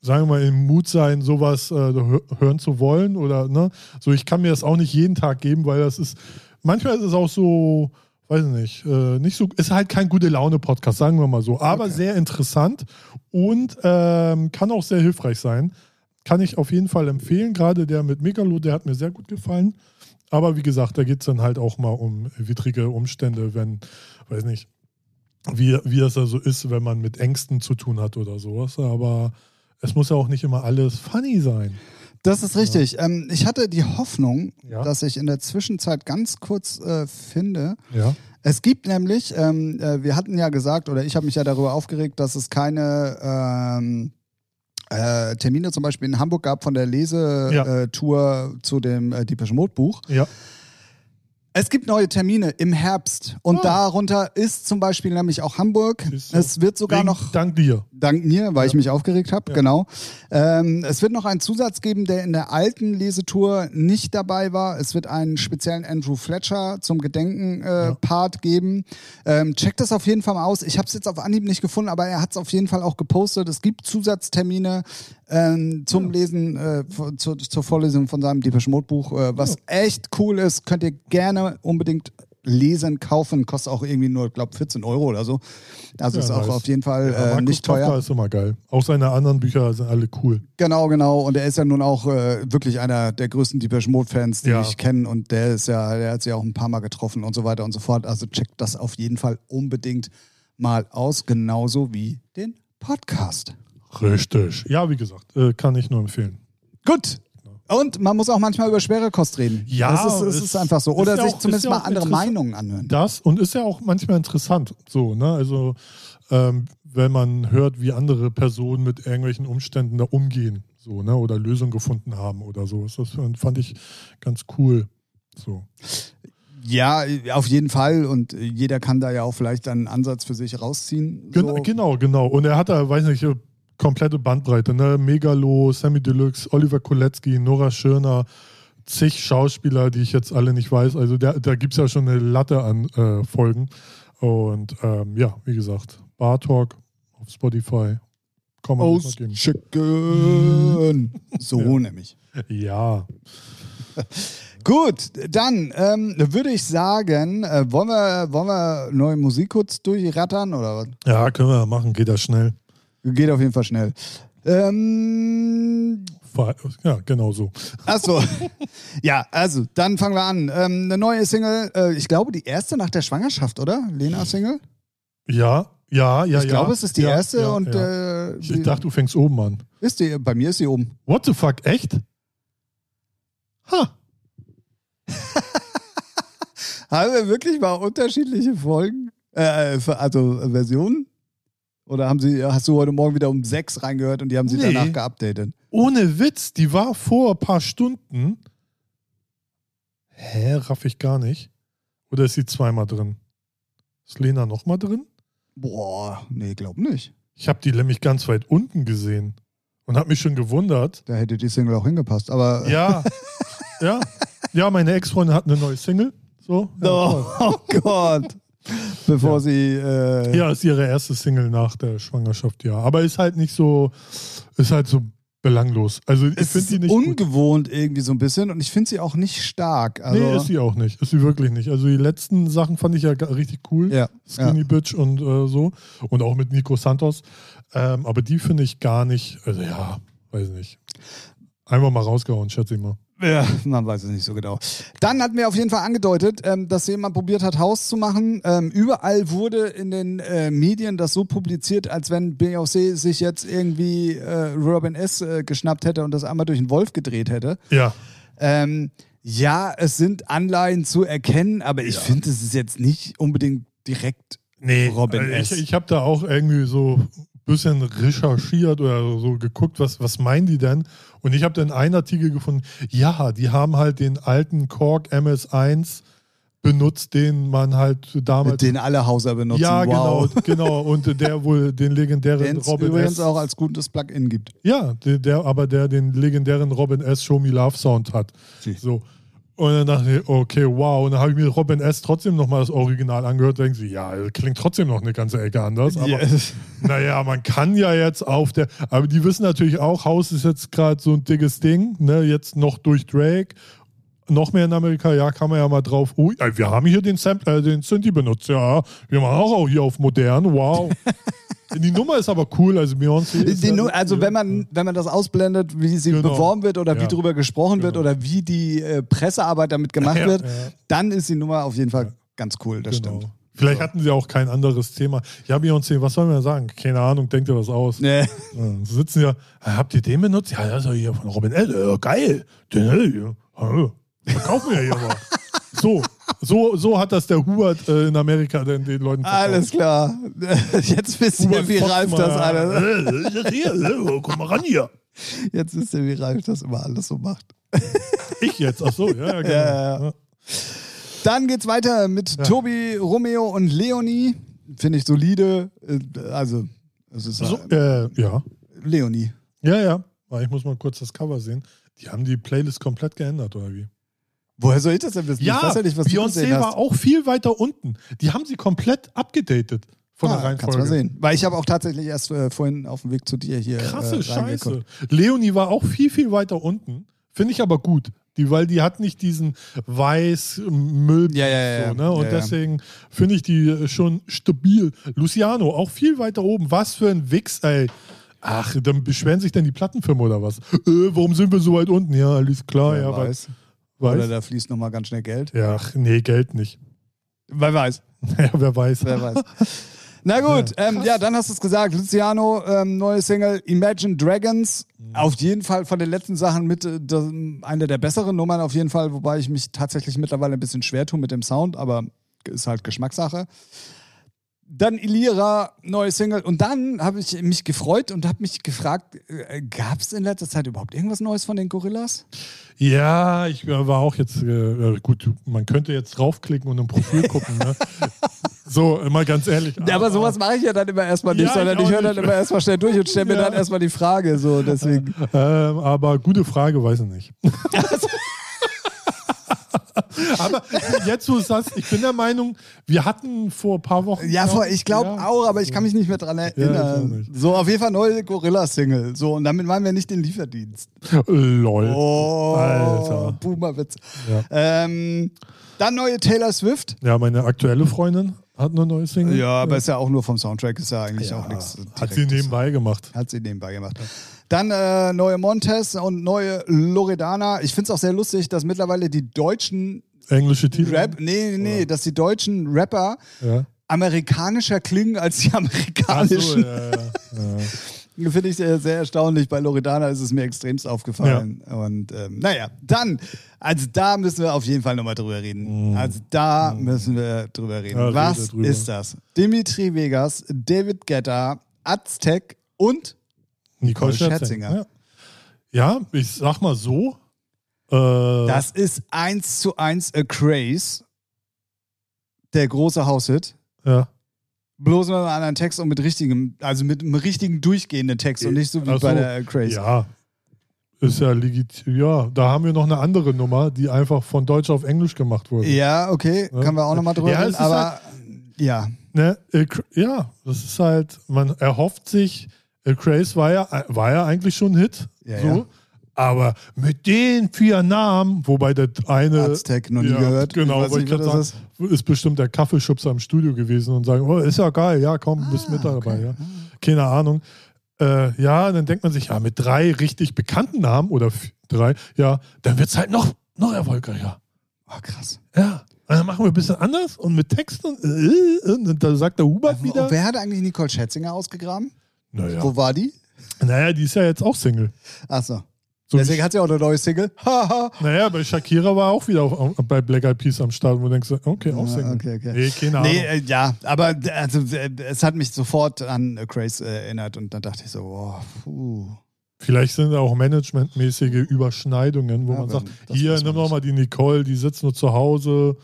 sagen wir mal, im Mut sein, sowas äh, hö- hören zu wollen oder ne? So, ich kann mir das auch nicht jeden Tag geben, weil das ist, manchmal ist es auch so, weiß ich nicht, äh, nicht so, ist halt kein gute Laune-Podcast, sagen wir mal so, aber Okay. sehr interessant und ähm, kann auch sehr hilfreich sein. kann ich auf jeden Fall empfehlen. Gerade der mit Megalo, der hat mir sehr gut gefallen. Aber wie gesagt, da geht es dann halt auch mal um widrige Umstände, wenn, weiß nicht, wie, wie es also ist, wenn man mit Ängsten zu tun hat oder sowas. Aber es muss ja auch nicht immer alles funny sein. Das ist richtig. Ja. Ähm, ich hatte die Hoffnung, Ja. dass ich in der Zwischenzeit ganz kurz äh, finde. Ja. Es gibt nämlich, ähm, äh, wir hatten ja gesagt, oder ich habe mich ja darüber aufgeregt, dass es keine ähm, äh, Termine zum Beispiel in Hamburg gab von der. Lesetour zu dem äh, Depeche Mode Buch. Ja. Es gibt neue Termine im Herbst und Ah. darunter ist zum Beispiel nämlich auch Hamburg. Du. Es wird sogar Wegen- noch Dank dir. Dank mir, weil ich mich aufgeregt habe, Ja. genau. Ähm, es wird noch einen Zusatz geben, der in der alten Lesetour nicht dabei war. Es wird einen speziellen Andrew Fletcher zum Gedenken-Part geben. Ähm, checkt das auf jeden Fall mal aus. Ich habe es jetzt auf Anhieb nicht gefunden, aber er hat es auf jeden Fall auch gepostet. Es gibt Zusatztermine ähm, zum Lesen, äh, zu, zur Vorlesung von seinem Depeche Mode Buch, äh, was echt cool ist. Könnt ihr gerne unbedingt lesen, kaufen. Kostet auch irgendwie nur, glaube 14 Euro oder so. Also Ja, ist auch nice. auf jeden Fall Ja, äh, nicht teuer. Kafka ist immer geil. Auch seine anderen Bücher sind alle cool. Genau, genau. Und er ist ja nun auch äh, wirklich einer der größten Depeche Mode-Fans, die Ja. ich kenne. Und der ist ja, der hat sie auch ein paar Mal getroffen und so weiter und so fort. Also checkt das auf jeden Fall unbedingt mal aus, genauso wie den Podcast. Richtig. Ja, wie gesagt, äh, kann ich nur empfehlen. Gut. Und man muss auch manchmal über schwere Kost reden. Ja, das ist, das es ist einfach so. ist Oder ja sich auch- zumindest ist ja mal andere. Meinungen anhören. Das und ist ja auch manchmal interessant, so, ne? Also, ähm, wenn man hört, wie andere Personen mit irgendwelchen Umständen da umgehen, so, ne? Oder Lösungen gefunden haben oder so. Das fand ich ganz cool. So. Ja, auf jeden Fall. Und jeder kann da ja auch vielleicht einen Ansatz für sich rausziehen. So. Genau, genau. Und er hat da, weiß nicht, komplette Bandbreite, ne? Megalo, Sammy Deluxe, Oliver Kolecki, Nora Schirner, zig Schauspieler, die ich jetzt alle nicht weiß. Also der, da gibt es ja schon eine Latte an äh, Folgen. Und ähm, ja, wie gesagt, Bar Talk auf Spotify. Kann man. Ausschicken. So Ja. nämlich. Ja. Gut, dann ähm, würde ich sagen, äh, wollen, wir, wollen wir neue Musik kurz durchrattern oder was? Ja, können wir machen, geht das schnell. Geht auf jeden Fall schnell. Ähm, Ja, genau so. achso. ja, also, dann fangen wir an. Ähm, eine neue Single, äh, ich glaube, die erste nach der Schwangerschaft, oder? Lena-Single? Ja, ja, ja, ich ja. glaube, es ist die ja, erste ja, und. Äh, ich, ich dachte, du fängst oben an. ist die, bei mir ist sie oben. What the fuck, echt? Ha. Haben wir wirklich mal unterschiedliche Folgen? Äh, also äh, Versionen? Oder haben sie, hast du heute Morgen wieder um sechs reingehört und die haben sie Nee. danach geupdatet? Ohne Witz, die war vor ein paar Stunden. Hä, raff ich gar nicht. Oder ist sie zweimal drin? Ist Lena nochmal drin? Boah, nee, glaub nicht. Ich habe die nämlich ganz weit unten gesehen und habe mich schon gewundert. Da hätte die Single auch hingepasst. Aber Ja, ja, ja, meine Ex-Freundin hat eine neue Single. So. Ja, oh, oh Gott. Bevor Ja. sie. Äh, Ja, ist ihre erste Single nach der Schwangerschaft, ja. Aber ist halt nicht so, ist halt so belanglos. Also ich finde ist die nicht gut. ungewohnt irgendwie so ein bisschen und ich finde sie auch nicht stark. Also, nee, ist sie auch nicht. Ist sie wirklich nicht. Also die letzten Sachen fand ich ja richtig cool. Ja, Skinny Bitch und äh, so. Und auch mit Nico Santos. Ähm, aber die finde ich gar nicht, also ja, weiß nicht. Einfach mal rausgehauen, schätze ich mal. Ja, man weiß es nicht so genau. Dann hatten wir auf jeden Fall angedeutet, ähm, dass jemand probiert hat, Haus zu machen. Ähm, überall wurde in den äh, Medien das so publiziert, als wenn Beyoncé sich jetzt irgendwie äh, Robin S. Äh, geschnappt hätte und das einmal durch den Wolf gedreht hätte. Ja. Ähm, ja, es sind Anleihen zu erkennen, aber ich finde, es ist jetzt nicht unbedingt direkt Nee, Robin äh, S. ich, ich habe da auch irgendwie so ein bisschen recherchiert oder so geguckt, was, was meinen die denn? Und ich habe dann einen Artikel gefunden, ja, die haben halt den alten Korg MS1 benutzt, den man halt damals. den alle Hauser benutzen. ja, wow. genau, genau. Und der wohl den legendären Den es Robin übrigens S. auch als gutes Plugin gibt. Ja, der, der, aber der den legendären Robin S. Show Me Love Sound hat. Sie. So. Und dann dachte ich, okay, wow. Und dann habe ich mir Robin S. trotzdem nochmal das Original angehört. Denken sie, ja, das klingt trotzdem noch eine ganze Ecke anders. Aber Yes. naja, man kann ja jetzt auf der. Aber die wissen natürlich auch, Haus ist jetzt gerade so ein dickes Ding. Ne? Jetzt noch durch Drake. Noch mehr in Amerika, ja, kann man ja mal drauf. Oh, wir haben hier den Sampler, äh, den Synthi benutzt, ja. Wir machen auch, auch hier auf modern, wow. Die Nummer ist aber cool, also Beyoncé. Ja, Nu- also wenn man, wenn man das ausblendet, wie sie Genau. beworben wird oder wie Ja. drüber gesprochen wird Genau. oder wie die äh, Pressearbeit damit gemacht Ja, wird, ja. dann ist die Nummer auf jeden Fall ganz cool, das Genau. stimmt. Vielleicht hatten sie auch kein anderes Thema. Ja, Beyoncé, was sollen wir sagen? Keine Ahnung, denkt ihr was aus. Nee. Ja, sie sitzen ja, "Ah, habt ihr den benutzt? Ja, das ist ja hier von Robin L. Ja, geil. Den. Ja. Ah, Verkaufen wir hier mal. So, so, so hat das der Hubert äh, in Amerika den, den Leuten verkauft. Alles klar. Jetzt wisst ihr, Hubert wie Ralf das alles. Äh, ist? Äh, Komm mal ran hier. Jetzt wisst ihr, wie Ralf das immer alles so macht. Ich jetzt, ach so, ja, ja, genau. Ja, ja. Dann geht's weiter mit Tobi, Romeo und Leonie. Finde ich solide. Äh, Also, es ist So, äh, äh, ja. Leonie. Ja, ja. Aber Ich muss mal kurz das Cover sehen. Die haben die Playlist komplett geändert, oder wie? Woher soll ich das denn wissen? ich weiß ja nicht, was du Beyoncé war auch viel weiter unten. Die haben sie komplett abgedatet von der Ah, kannst Reihenfolge. mal sehen. Weil ich habe auch tatsächlich erst äh, vorhin auf dem Weg zu dir hier Krasse äh, Scheiße. Leonie war auch viel, viel weiter unten. Finde ich aber gut. Die, weil die hat nicht diesen weiß Müll Ja, ja, ja, so, ne? Und ja, ja. deswegen finde ich die äh, schon stabil. Luciano auch viel weiter oben. Was für ein Wix, ey. Ach, dann beschweren sich denn die Plattenfirmen oder was? Äh, warum sind wir so weit unten? Ja, alles klar, Wer ja, weil, weiß. Oder da fließt nochmal ganz schnell Geld. Ja, ach, nee, Geld nicht. Wer weiß. Ja, wer weiß. Wer weiß. Na gut, ähm, ja, dann hast du es gesagt. Luciano, ähm, neue Single Imagine Dragons. Mhm. Auf jeden Fall von den letzten Sachen mit äh, das, eine der besseren Nummern auf jeden Fall, wobei ich mich tatsächlich mittlerweile ein bisschen schwer tue mit dem Sound, aber ist halt Geschmackssache. Dann Ilira, neue Single. Und dann habe ich mich gefreut und habe mich gefragt, äh, gab es in letzter Zeit überhaupt irgendwas Neues von den Gorillas? Ja, ich äh, war auch jetzt, äh, äh, gut, man könnte jetzt draufklicken und im Profil gucken, ne? So, immer ganz ehrlich. Ja, aber sowas mache ich ja dann immer erstmal nicht, Ja, sondern ich ich höre dann immer erstmal schnell durch und stelle mir Ja. dann erstmal die Frage. So, deswegen. Ähm, aber gute Frage, weiß ich nicht. aber jetzt, wo du sagst, ich bin der Meinung, wir hatten vor ein paar Wochen. Ja, vor, ich glaube ja, auch, aber ich kann mich nicht mehr dran erinnern. nicht. so, auf jeden Fall neue Gorilla-Single. So, und damit meinen wir nicht den Lieferdienst. Lol. Oh, Alter. Boomerwitz. Ja. Ähm, dann neue Taylor Swift. ja, meine aktuelle Freundin hat eine neue Single. Ja, aber ist ja auch nur vom Soundtrack, ist ja eigentlich auch nichts. Hat sie nebenbei gemacht. Hat sie nebenbei gemacht. Dann äh, neue Montez und neue Loredana. Ich finde es auch sehr lustig, dass mittlerweile die deutschen Englische Titel. Rap, nee, nee, nee, dass die deutschen Rapper Ja. amerikanischer klingen als die so, amerikanischen. ja, ja, ja. Finde ich äh, sehr erstaunlich. Bei Loredana ist es mir extremst aufgefallen. Und ähm, naja, dann, also da müssen wir auf jeden Fall nochmal drüber reden. Also da müssen wir drüber reden. Mhm. Was drüber. ist das? Dimitri Vegas, David Guetta, Aztec und Nicole Nicole Scherzinger. Scherzinger. Ja. ja, ich sag mal so. Äh, das ist eins zu eins a Craze. Der große Haushit. ja. Bloß mit einem anderen Text und mit richtigem, also mit einem richtigen durchgehenden Text und nicht so wie Ach bei der Craze. Ja. Ist ja legitim. Ja, da haben wir noch eine andere Nummer, die einfach von Deutsch auf Englisch gemacht wurde. Ja, okay, Ja. können wir auch nochmal drüber Ja, reden, aber ja. Ne? äh, Ja, das ist halt, man erhofft sich, äh, Craze war ja, war ja eigentlich schon ein Hit. Ja, so. ja. Aber mit den vier Namen, wobei der eine. Aztec noch nie gehört. Genau, Ich weiß nicht, ich sagen, ist. bestimmt der Kaffeeschubser im Studio gewesen und sagen, oh, ist ja geil, ja, komm, bist mit dabei. Ah, okay. Ja. Keine Ahnung. Äh, ja, dann denkt man sich, ja, mit drei richtig bekannten Namen oder drei, ja, dann wird es halt noch, noch erfolgreicher. Oh, krass. Ja. Und dann machen wir ein bisschen anders und mit Texten und, äh, und da sagt der Hubert Und wieder. wer hat eigentlich Nicole Schätzinger ausgegraben? Naja. Wo war die? naja, die ist ja jetzt auch Single. Achso. So Deswegen wie- hat sie auch eine neue Single. Naja, bei Shakira war auch wieder auf, bei Black Eyed Peas am Start, wo du denkst, okay, auch Ja, Single. okay, okay. Nee, keine Ahnung. Nee, äh, ja, aber äh, also, äh, es hat mich sofort an äh, Craze äh, erinnert und dann dachte ich so, oh, puh. Vielleicht sind da auch managementmäßige Überschneidungen, wo Ja, man sagt, hier, nimm doch mal die Nicole, die sitzt nur zu Hause,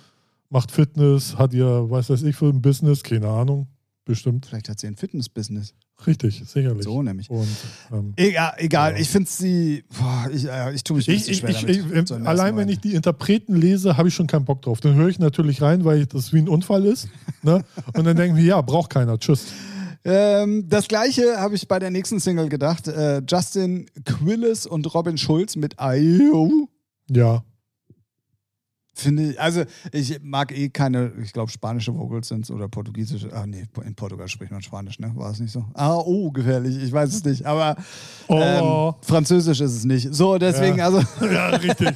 macht Fitness, hat ihr, weiß weiß ich, für ein Business, keine Ahnung, bestimmt. Vielleicht hat sie ein Fitnessbusiness. Richtig, sicherlich. So nämlich. Und, ähm, Egal, egal. Ja. ich finde sie, boah, ich, äh, ich tue mich ich, schwer ich, ich, so allein wenn ich die Interpreten lese, habe ich schon keinen Bock drauf. Dann höre ich natürlich rein, weil das wie ein Unfall ist. ne? Und dann denke ich mir, ja, braucht keiner. Tschüss. Ähm, das gleiche habe ich bei der nächsten Single gedacht. Äh, Justin Quillis und Robin Schulz mit IO. Ja. Finde ich, also ich mag eh keine, ich glaube, spanische Vocals sind oder portugiesische. Ah, nee, in Portugal spricht man Spanisch, ne? War es nicht so? Ah, oh, gefährlich, ich weiß es nicht. Aber Oh. ähm, Französisch ist es nicht. So, deswegen, Ja. also. ja, richtig.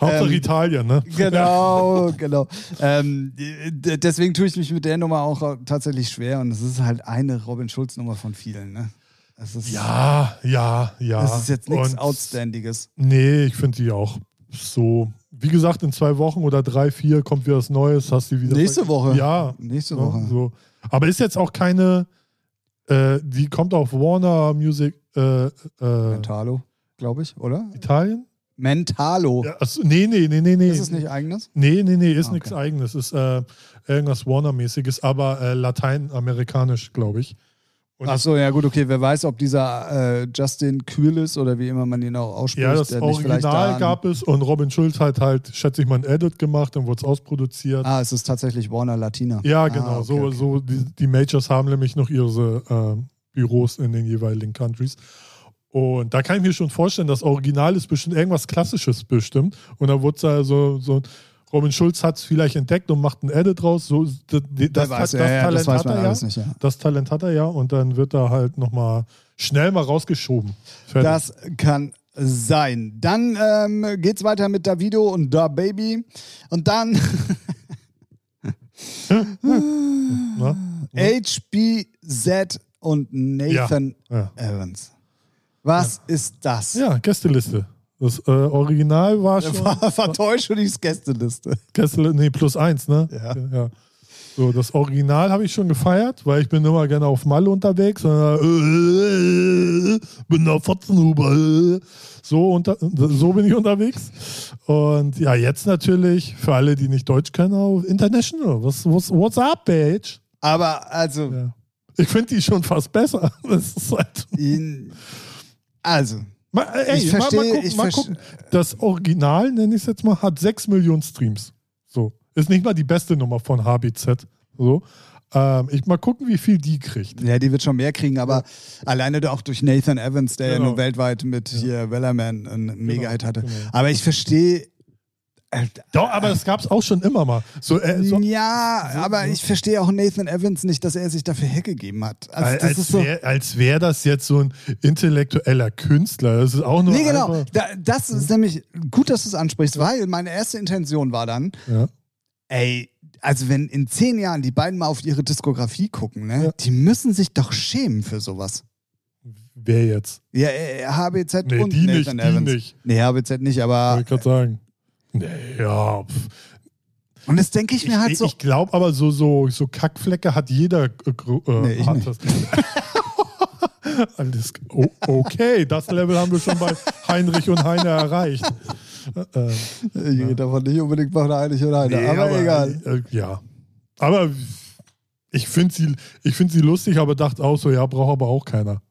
Hauptsache Ähm, Italien, ne? Genau, genau. Ähm, deswegen tue ich mich mit der Nummer auch tatsächlich schwer und es ist halt eine Robin Schulz-Nummer von vielen, ne? Es ist, Ja, ja, ja. es ist jetzt nichts Outstandiges. Nee, ich finde die auch so. Wie gesagt, in zwei Wochen oder drei, vihr kommt wieder was Neues, hast du wieder. Nächste Woche. Ja. Nächste ne, Woche. So. Aber ist jetzt auch keine. Äh, die kommt auf Warner Music äh, äh, Mentalo, glaube ich, oder? Italien? Mentalo. Ja, achso, nee, nee, nee, nee, nee. Ist es nicht eigenes? Nee, nee, nee, ist Ah, nichts okay. eigenes. Ist äh, irgendwas Warner-mäßiges, aber äh, lateinamerikanisch, glaube ich. Und Ach so, ja gut, okay. Wer weiß, ob dieser äh, Justin Kühl ist oder wie immer man ihn auch ausspricht. ja, das Original gab es und Robin Schulz hat halt, schätze ich mal, ein Edit gemacht, dann wurde es ausproduziert. Ah, es ist tatsächlich Warner Latina. Ja, genau. Ah, okay, so, okay. so die, die Majors haben nämlich noch ihre äh, Büros in den jeweiligen Countries. Und da kann ich mir schon vorstellen, das Original ist bestimmt irgendwas Klassisches bestimmt. Und da wurde da so, so Robin Schulz hat es vielleicht entdeckt und macht ein Edit draus. So, das, Wer das, weiß, das, ja, ja, Talent das weiß hat man er ja. nicht, ja. Das Talent hat er ja. Und dann wird er halt nochmal schnell mal rausgeschoben. Fertig. Das kann sein. Dann ähm, geht's weiter mit Davido und Da Baby. Und dann ne? HBZ und Nathan ja. Evans. Was ist das? ja, Gästeliste. Das äh, Original war schon. Ver Vertäuschungsgästeliste. Kessel, nee, plus eins, ne? Ja. ja. So, das Original habe ich schon gefeiert, weil ich bin immer gerne auf Malle unterwegs. Äh, bin da Fotzenhuber. Äh. So, unter, so bin ich unterwegs. Und ja, jetzt natürlich, für alle, die nicht Deutsch können, auf International. Was, was, what's up, Page? Aber also, Ja. Ich finde die schon fast besser. Das ist halt, ihn, also, mal, ey, Ich mal, versteh- mal, gucken, mal gucken. Das Original, nenne ich es jetzt mal, hat 6 Millionen Streams. So. Ist nicht mal die beste Nummer von HBZ. So. Ähm, ich mal gucken, wie viel die kriegt. ja, die wird schon mehr kriegen, aber alleine auch durch Nathan Evans, der ja Genau. nur weltweit mit hier Wellerman einen Mega-Hit hatte. genau. Aber ich verstehe. Doch, aber das gab es auch schon immer mal. So, äh, so, ja, aber ich verstehe auch Nathan Evans nicht, dass er sich dafür hergegeben hat. Also, als als ist so. wäre wär das jetzt so ein intellektueller Künstler. Das ist auch nur Nee, genau. Da, das ist nämlich gut, dass du es ansprichst, weil meine erste Intention war dann, Ja. ey, also wenn in zehn Jahren die beiden mal auf ihre Diskografie gucken, ne, Ja. die müssen sich doch schämen für sowas. Wer jetzt? Ja, äh, HBZ Nee, und die nicht, Nathan die Evans. nicht. Nee, HBZ nicht, aber Wollte ich gerade sagen. Ja. pff. und das denke ich mir halt ich so. ich glaube aber, so, so, so Kackflecke hat jeder. Äh, äh, Nee, ich nicht. Alles, oh, okay, das Level haben wir schon bei Heinrich und Heine erreicht. Äh, ich gehe davon nicht unbedingt von Heilig und Heine, nee, aber, egal. Äh, ja. Aber ich finde sie, ich find sie lustig, aber dachte auch so, ja, braucht aber auch keiner.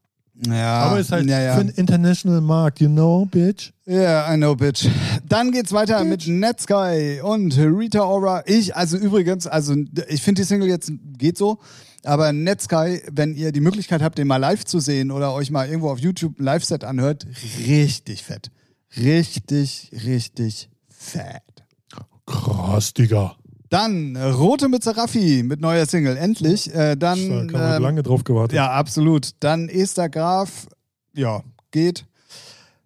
Ja, aber ist halt ja, ja. für einen International Markt, you know, bitch. Ja, I know, bitch. Dann geht's weiter mit Netsky und Rita Ora. Ich, also übrigens, also ich finde die Single jetzt geht so, aber Netsky, wenn ihr die Möglichkeit habt, den mal live zu sehen oder euch mal irgendwo auf YouTube ein Live-Set anhört, richtig fett. Richtig, richtig fett. Krass, Digga. Dann äh, Rote Mütze Raffi mit neuer Single, endlich. Äh, Da dann, kann man ähm, lange drauf gewartet. ja, absolut. Dann Esther Graf, ja, geht.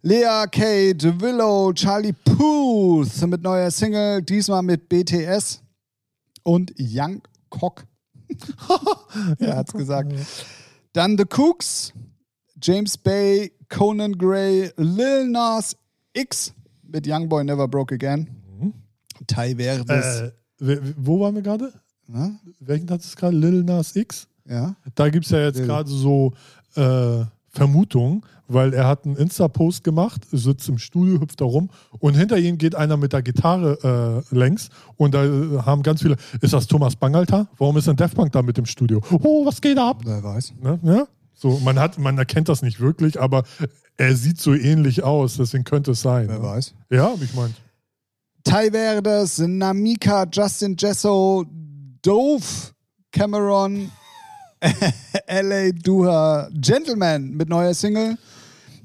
Lea Kate, Willow, Charlie Puth mit neuer Single, diesmal mit BTS und Young Cock. er hat's gesagt. Dann The Cooks, James Bay, Conan Gray, Lil Nas X mit Young Boy Never Broke Again. Ty Verdes. Äh, wo waren wir gerade? Welchen hat es gerade? Lil Nas X? Ja. Da gibt es ja jetzt gerade so äh, Vermutungen, weil er hat einen Insta-Post gemacht, sitzt im Studio, hüpft da rum und hinter ihm geht einer mit der Gitarre äh, längs und da äh, haben ganz viele, ist das Thomas Bangalter? Warum ist denn Def Punk da mit im Studio? Oh, was geht ab? Wer weiß. Ne? Ja? So, man, hat, man erkennt das nicht wirklich, aber er sieht so ähnlich aus, deswegen könnte es sein. Wer ne? weiß. Ja, hab ich meint. Ty Verdes, Namika, Justin Jesso, Dove, Cameron, LA Duha, Gentleman mit neuer Single.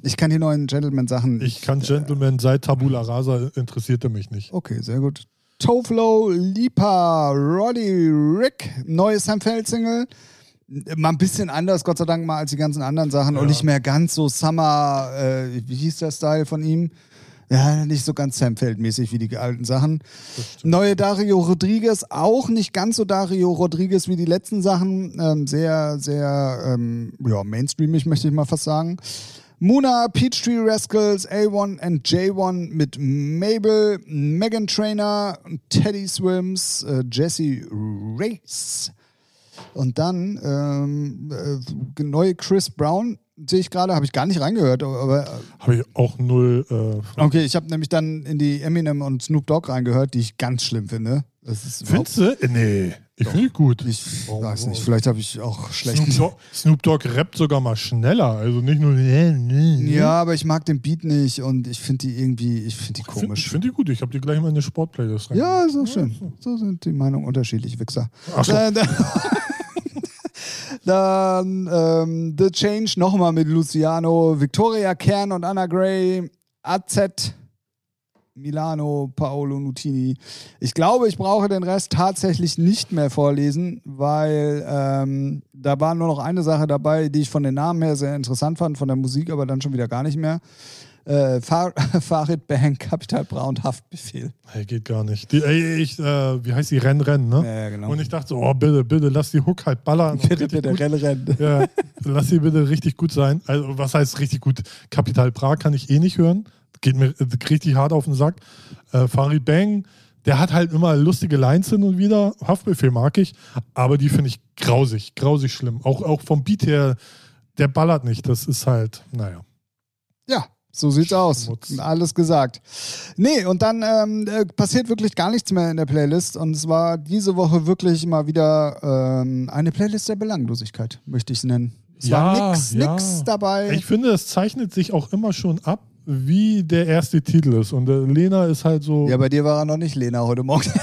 Ich kann die neuen Gentleman-Sachen. Ich kann Gentleman seit Tabula Rasa interessierte mich nicht. Okay, sehr gut. Toflo, Lipa, Roddy, Rick, neue Sam Feld Single. Mal ein bisschen anders, Gott sei Dank, mal als die ganzen anderen Sachen und Ja. nicht mehr ganz so Summer, äh, wie hieß der Style von ihm? Ja, nicht so ganz Sam Feld-mäßig wie die alten Sachen. Neue Dario Rodriguez, auch nicht ganz so Dario Rodriguez wie die letzten Sachen. Ähm, sehr, sehr, ähm, ja, mainstreamig möchte ich mal fast sagen. Muna, Peachtree Rascals, A1 and J1 mit Mabel, Megan Trainer, Teddy Swims, äh, Jesse Race. Und dann ähm, äh, neue Chris Brown, sehe ich gerade, habe ich gar nicht reingehört, aber Habe ich auch null. Äh, Okay, ich habe nämlich dann in die Eminem und Snoop Dogg reingehört, die ich ganz schlimm finde. Das ist überhaupt- Findest du? Nee, ich finde die gut. Ich Oh, weiß nicht, vielleicht habe ich auch schlechten. Snoop Dogg, Snoop Dogg rappt sogar mal schneller. Also nicht nur. Nee, nee, nee. Ja, aber ich mag den Beat nicht und ich finde die irgendwie, ich finde die Ich find- Ich komisch. finde die gut. Ich habe die gleich mal in eine Sportplaylist rein. Ja, auch schön. So sind die Meinungen unterschiedlich, Wichser. Ach so. Dann ähm, The Change nochmal mit Luciano, Victoria Kern und Anna Gray, AZ, Milano, Paolo Nutini. Ich glaube, ich brauche den Rest tatsächlich nicht mehr vorlesen, weil ähm, da war nur noch eine Sache dabei, die ich von den Namen her sehr interessant fand, von der Musik aber dann schon wieder gar nicht mehr. Äh, Fahr Farid Bang, Kapital Bra und Haftbefehl. Hey, geht gar nicht. Die, ey, ich, äh, wie heißt die? Renn, Renn, ne? Ja, ja, genau. Und ich dachte so, oh, bitte, bitte, lass die Hook halt ballern. Bitte, bitte, gut. renn, renn. Ja, lass sie bitte richtig gut sein. Also, was heißt richtig gut? Kapital Bra kann ich eh nicht hören. Geht mir äh, richtig hart auf den Sack. Äh, Farid Bang, der hat halt immer lustige Lines hin und wieder. Haftbefehl mag ich, aber die finde ich grausig, grausig schlimm. Auch, auch vom Beat her, der ballert nicht. Das ist halt, naja. Ja, so sieht's aus. Schmutz. Alles gesagt. Nee, und dann ähm, äh, passiert wirklich gar nichts mehr in der Playlist. Und es war diese Woche wirklich mal wieder ähm, eine Playlist der Belanglosigkeit, möchte ich es nennen. Es war Ja, nix, ja. nix dabei. Ich finde, es zeichnet sich auch immer schon ab, wie der erste Titel ist. Und äh, Lena ist halt so. ja, bei dir war er noch nicht, Lena, heute Morgen.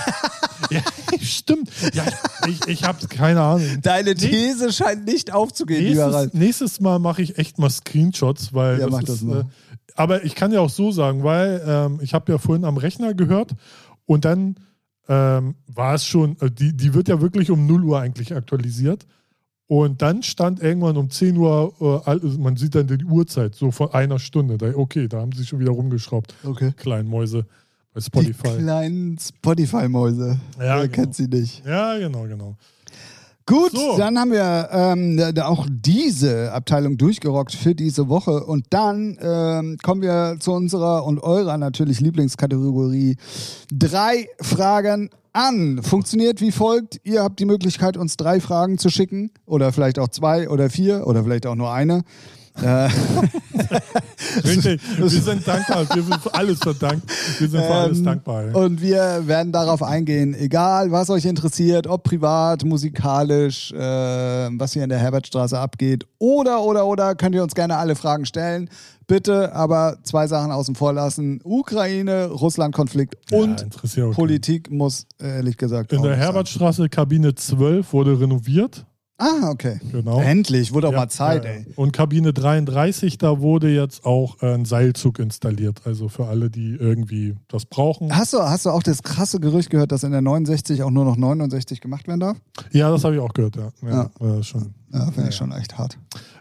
Ja, stimmt. Ja, ich, ich habe keine Ahnung. Deine These scheint nicht aufzugehen, Nächstes, nächstes Mal mache ich echt mal Screenshots, weil Ja, das ist, das mal. Aber ich kann ja auch so sagen, weil ähm, ich habe ja vorhin am Rechner gehört und dann ähm, war es schon, äh, die, die wird ja wirklich um 0 Uhr eigentlich aktualisiert. Und dann stand irgendwann um 10 Uhr, äh, all- man sieht dann die Uhrzeit, so vor einer Stunde. Da, okay, da haben sie schon wieder rumgeschraubt. Okay. Kleinen Mäuse bei Die Spotify. kleinen Spotify-Mäuse. Ja, Wer genau. kennt sie nicht? Ja, genau, genau. Gut, So. dann haben wir ähm, auch diese Abteilung durchgerockt für diese Woche. Und dann ähm, kommen wir zu unserer und eurer natürlich Lieblingskategorie. Drei Fragen an. Funktioniert wie folgt. Ihr habt die Möglichkeit, uns drei Fragen zu schicken. Oder vielleicht auch zwei oder vier oder vielleicht auch nur eine. Äh, Richtig. Wir sind dankbar. Wir sind für alles verdankt. Wir sind für alles Ähm, dankbar. Und wir werden darauf eingehen, egal was euch interessiert, ob privat, musikalisch, äh, was hier in der Herbertstraße abgeht oder, oder, oder, könnt ihr uns gerne alle Fragen stellen. Bitte aber zwei Sachen außen vor lassen. Ukraine, Russland-Konflikt Ja, und auch Politik muss, ehrlich gesagt, In der sein. Herbertstraße Kabine 12 wurde renoviert. Ah, okay. Genau. Endlich, wurde auch Ja, mal Zeit, ja, ey. Und Kabine 33, da wurde jetzt auch ein Seilzug installiert. Also für alle, die irgendwie das brauchen. Hast du, hast du auch das krasse Gerücht gehört, dass in der 69 auch nur noch 69 gemacht werden darf? Ja, das habe ich auch gehört, ja. ja, äh, schon. Ja, finde Ja, ich schon echt hart.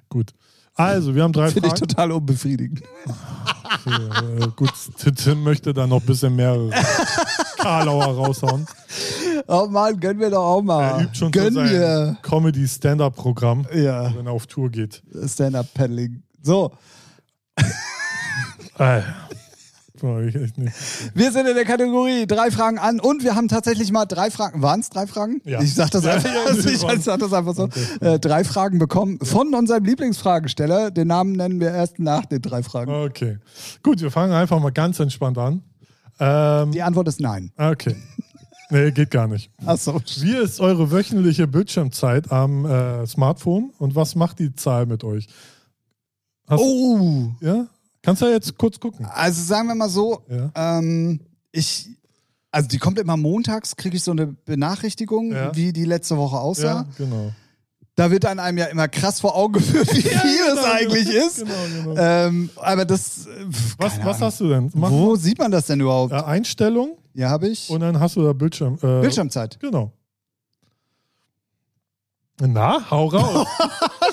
Gut. Also, wir haben drei Finde ich Fragen. total unbefriedigend. äh, gut, Tim möchte da noch ein bisschen mehr Karlauer raushauen. Oh Mann, gönnen wir doch auch mal. Er übt schon Gönn sein wir. Comedy-Stand-Up-Programm, Ja, wenn er auf Tour geht. Stand-Up-Paddling. So, Äh, echt nicht. wir sind in der Kategorie drei Fragen an und wir haben tatsächlich mal drei Fragen. Waren es drei Fragen? Ja. Ich sag das Ja, einfach, ja, ich sag das einfach so. Äh, drei Fragen bekommen von unserem Lieblingsfragesteller. Den Namen nennen wir erst nach den drei Fragen. Okay. Gut, wir fangen einfach mal ganz entspannt an. Ähm, Die Antwort ist nein. okay. Nee, geht gar nicht. Achso. Wie ist eure wöchentliche Bildschirmzeit am äh, Smartphone und was macht die Zahl mit euch? Hast, Oh, Ja? Kannst du ja jetzt kurz gucken. also sagen wir mal so, Ja. ähm, ich, also die kommt immer montags, kriege ich so eine Benachrichtigung, Ja. wie die letzte Woche aussah. Ja, genau. Da wird einem ja immer krass vor Augen geführt, wie viel es genau, eigentlich genau. ist. Genau, genau. Ähm, aber das. äh, was keine was Ahnung. hast du denn? Mach Wo sieht man das denn überhaupt? äh, Einstellung Ja, habe ich. und dann hast du da Bildschirm. Äh, Bildschirmzeit. Genau. Na, hau raus.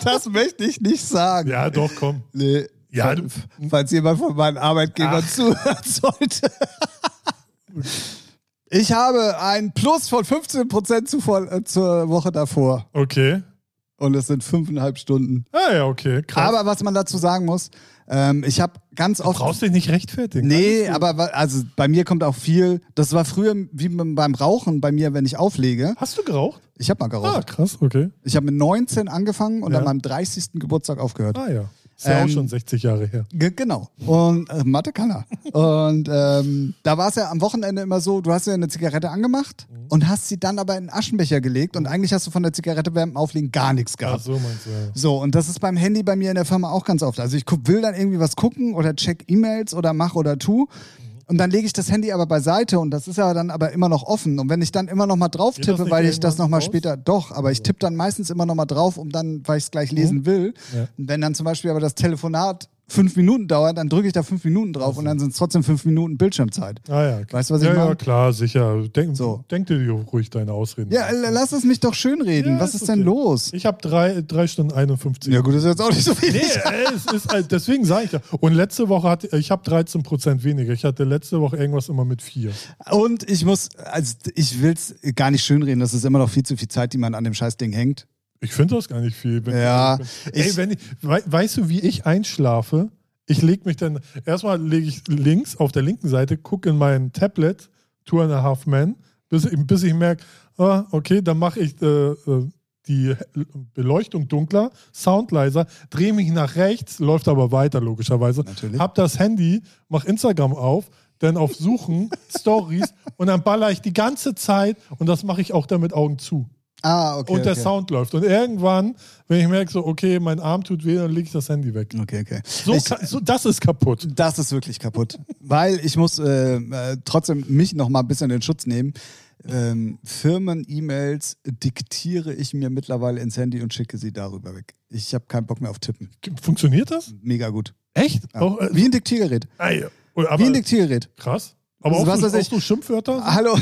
Das möchte ich nicht sagen. ja, doch, komm. Nee. Ja, du- falls jemand von meinen Arbeitgebern Ach. zuhören sollte. Ich habe ein Plus von 15% zu, vor- äh, zur Woche davor. Okay. Und es sind fünfeinhalb Stunden. Ah ja, okay. Krass. Aber was man dazu sagen muss, ähm, ich habe ganz du oft. brauchst dich nicht rechtfertigen. Nee, aber also bei mir kommt auch viel. Das war früher wie beim Rauchen bei mir, wenn ich auflege. Hast du geraucht? Ich habe mal Ah, geraucht. krass, okay. Ich habe mit 19 angefangen und Ja. an meinem 30. Geburtstag aufgehört. Ah ja. Ist ja Ähm, auch schon 60 Jahre her. Ge- Genau. Und äh, Mathe kann er. Und ähm, da war es ja am Wochenende immer so, du hast ja eine Zigarette angemacht Mhm. und hast sie dann aber in einen Aschenbecher gelegt und eigentlich hast du von der Zigarette dem Auflegen gar nichts Ach gehabt. so meinst du, ja. So, und das ist beim Handy bei mir in der Firma auch ganz oft. Also ich guck, will dann irgendwie was gucken oder check E-Mails oder mach oder tu. Und dann lege ich das Handy aber beiseite und das ist ja dann aber immer noch offen. Und wenn ich dann immer noch mal drauf tippe, weil ich das noch mal raus? später, doch, aber ich tippe dann meistens immer noch mal drauf, um dann, weil ich es gleich lesen will. Mhm. Ja. Und wenn dann zum Beispiel aber das Telefonat fünf Minuten dauert, dann drücke ich da fünf Minuten drauf und dann sind es trotzdem fünf Minuten Bildschirmzeit. Ah ja. Okay. Weißt du, was ich ja, Ja, meine? klar, sicher. Denk, So. denk dir ruhig deine Ausreden. Ja, lass es mich doch schön reden. Ja, Was ist ist denn okay. los? Ich habe drei, drei Stunden 51. Ja gut, das ist jetzt auch nicht so viel. Nee, es ist, halt- deswegen sage ich ja. Und letzte Woche hatte ich habe 13 Prozent weniger. Ich hatte letzte Woche irgendwas immer mit vier. Und ich muss, also ich will es gar nicht schönreden, das ist immer noch viel zu viel Zeit, die man an dem Scheißding hängt. Ich finde das gar nicht viel. Ja, ich, ey, ich- wenn ich, wei- weißt du, wie ich einschlafe? Ich lege mich dann, erstmal lege ich links auf der linken Seite, gucke in mein Tablet, Two and a Half Men, bis, bis ich merke, ah, okay, dann mache ich äh, äh, die Beleuchtung dunkler, Sound leiser, drehe mich nach rechts, läuft aber weiter logischerweise. Natürlich. Hab das Handy, mach Instagram auf, dann auf Suchen, Stories und dann baller ich die ganze Zeit und das mache ich auch dann mit Augen zu Ah, okay. und der okay. Sound läuft. Und irgendwann, wenn ich merke, so, okay, mein Arm tut weh, dann lege ich das Handy weg. Okay, okay. So, ich, so das ist kaputt. das ist wirklich kaputt. Weil ich muss äh, äh, trotzdem mich noch mal ein bisschen in Schutz nehmen. Ähm, Firmen-E-Mails diktiere ich mir mittlerweile ins Handy und schicke sie darüber weg. Ich habe keinen Bock mehr auf Tippen. Funktioniert das? Mega gut. Echt? Ja. Auch, äh, Wie ein Diktiergerät. aber, Wie ein Diktiergerät. krass. Aber Also auch, was so, weiß auch ich- so Schimpfwörter? Hallo.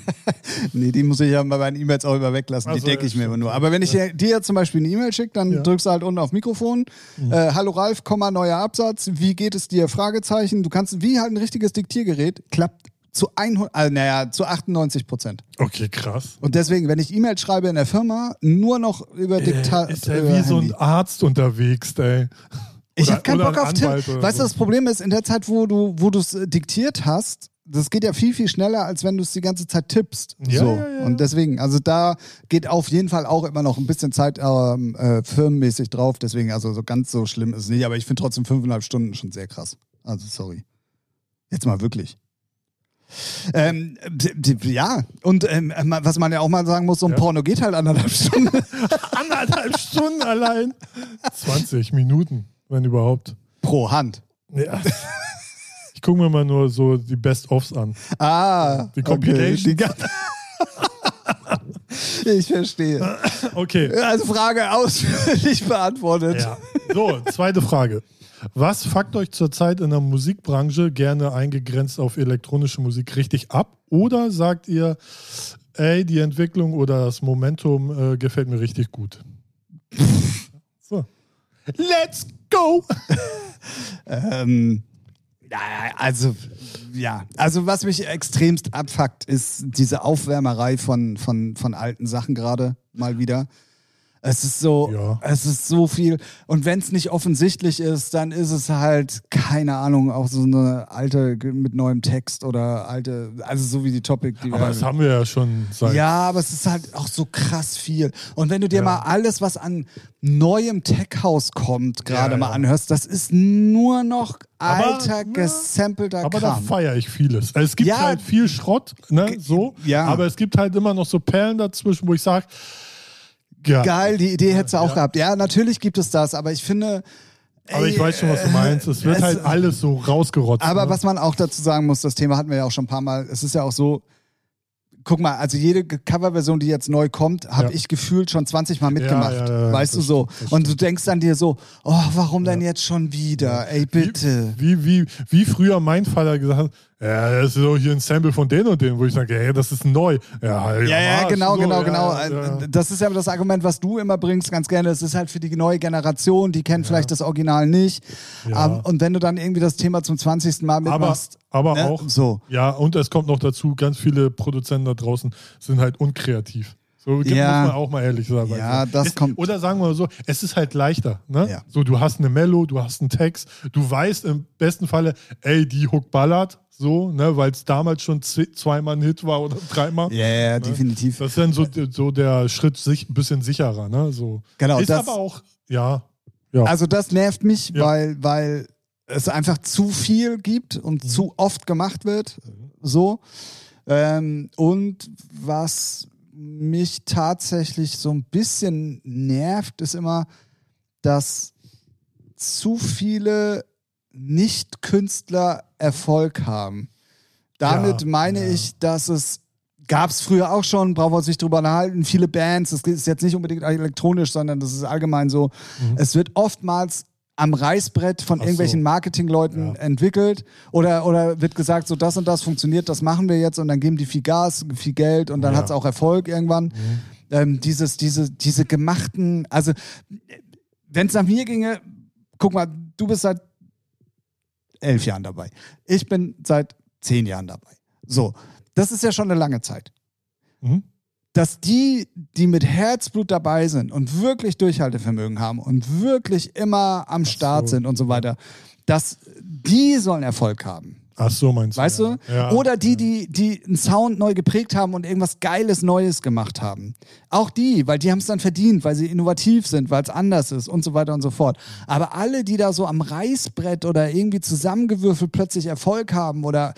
nee, die muss ich ja bei meinen E-Mails auch immer weglassen. Ach Die so, denke ja, ich mir immer nur. Aber wenn ich dir, dir zum Beispiel eine E-Mail schicke, dann Ja. Mhm. drückst du halt unten auf Mikrofon. Äh, Hallo Ralf, Komma, neuer Absatz. Wie geht es dir? Fragezeichen. Du kannst, wie halt ein richtiges Diktiergerät, klappt zu 100, äh, naja, zu 98 Prozent. Okay, krass. Und deswegen, wenn ich E-Mails schreibe in der Firma, nur noch über Diktat. Äh, ist ja wie so Handy. ein Arzt unterwegs, ey. Ich habe keinen Bock auf. Anwalt Weißt du, das Problem ist, in der Zeit, wo du wo du es äh, diktiert hast, das geht ja viel, viel schneller, als wenn du es die ganze Zeit tippst. Ja, so. ja, ja. Und deswegen, also da geht auf jeden Fall auch immer noch ein bisschen Zeit ähm, äh, firmenmäßig drauf. Deswegen, also so ganz so schlimm ist es nicht. Aber ich finde trotzdem fünfeinhalb Stunden schon sehr krass. Also sorry. Jetzt mal wirklich. Ähm, ja, und ähm, was man ja auch mal sagen muss, so ein Ja. Porno geht halt anderthalb Stunden. Anderthalb Stunden allein. 20 Minuten, wenn überhaupt. pro Hand. Ja. Ich gucke mir mal nur so die Best-ofs an. Ah, Die Compilations. Okay. Die ich verstehe. Okay. Also Frage ausführlich beantwortet. Ja. So, zweite Frage. Was fuckt euch zurzeit in der Musikbranche gerne eingegrenzt auf elektronische Musik richtig ab? Oder sagt ihr, ey, die Entwicklung oder das Momentum äh, gefällt mir richtig gut? Let's go! Ähm, also, ja. Also, was mich extremst abfuckt, ist diese Aufwärmerei von, von, von alten Sachen gerade mal wieder. Es ist so, Ja. es ist so viel. Und wenn es nicht offensichtlich ist, dann ist es halt, keine Ahnung, auch so eine alte mit neuem Text oder alte, also so wie die Topic, die Aber das haben wir ja schon seit. Ja, aber es ist halt auch so krass viel. Und wenn du dir Ja. mal alles, was an neuem Tech-House kommt, gerade Ja, mal anhörst, das ist nur noch Aber, alter, ja, gesampelter Aber da Kram. feiere ich vieles. Es gibt halt viel Schrott, ne, so. ja. Aber es gibt halt immer noch so Perlen dazwischen, wo ich sage, ja. Geil, die Idee hättest du auch Ja. gehabt. Ja, natürlich gibt es das, aber ich finde. Aber ich ey, weiß schon, was du meinst. Es wird es- halt alles so rausgerotzt. Aber ne? was man auch dazu sagen muss, das Thema hatten wir ja auch schon ein paar Mal, es ist ja auch so, guck mal, also jede Coverversion, die jetzt neu kommt, habe Ja. ich gefühlt schon 20 Mal mitgemacht. Ja, ja, weißt du so? Und du denkst dann dir so, oh, warum denn jetzt schon wieder? Ey, bitte. Wie, wie, wie früher mein Vater gesagt hat, ja, das ist doch hier ein Sample von den und den, wo ich sage, hey, das ist neu. Ja, Ja, ja, Arsch, genau, so, genau, ja, genau. ja. Das ist ja das Argument, was du immer bringst, ganz gerne. Es ist halt für die neue Generation, die kennt vielleicht das Original nicht. Ja. Ähm, Und wenn du dann irgendwie das Thema zum 20. Mal Aber, mitmachst, aber ne? auch, so. ja, und es kommt noch dazu, ganz viele Produzenten da draußen sind halt unkreativ. So Ja. muss man auch mal ehrlich sagen. Ja, das es, kommt- Oder sagen wir mal so, es ist halt leichter. Ne? Ja. So, du hast eine Mello, du hast einen Text, du weißt im besten Falle, ey, die Hook ballert, so, ne, weil es damals schon zweimal ein Hit war oder dreimal. Ja, ja, definitiv. Das ist dann so, so der Schritt sich ein bisschen sicherer, ne? So. Genau, ist das- aber auch, ja. ja. Also das nervt mich, Ja. weil, weil es einfach zu viel gibt und Mhm. zu oft gemacht wird. So. Ähm, und was mich tatsächlich so ein bisschen nervt, ist immer, dass zu viele Nicht-Künstler Erfolg haben. Damit Ja, meine ja. ich, dass es gab es früher auch schon, brauchen wir uns nicht drüber unterhalten, viele Bands, das ist jetzt nicht unbedingt elektronisch, sondern das ist allgemein so. Es wird oftmals am Reißbrett von. Ach so. irgendwelchen Marketingleuten Ja. entwickelt oder, oder wird gesagt, so das und das funktioniert, das machen wir jetzt und dann geben die viel Gas, viel Geld und dann Ja. hat es auch Erfolg irgendwann. Mhm. Ähm, dieses, diese, diese gemachten, also wenn es nach mir ginge, guck mal, du bist seit elf Jahren dabei. Ich bin seit zehn Jahren dabei. So, das ist ja schon eine lange Zeit. Mhm. Dass die, die mit Herzblut dabei sind und wirklich Durchhaltevermögen haben und wirklich immer am Start so. sind und so weiter, dass die sollen Erfolg haben. Ach so, meinst du? Weißt du? Ja. Oder die, die, die einen Sound neu geprägt haben und irgendwas Geiles Neues gemacht haben. Auch die, weil die haben es dann verdient, weil sie innovativ sind, weil es anders ist und so weiter und so fort. Aber alle, die da so am Reißbrett oder irgendwie zusammengewürfelt plötzlich Erfolg haben oder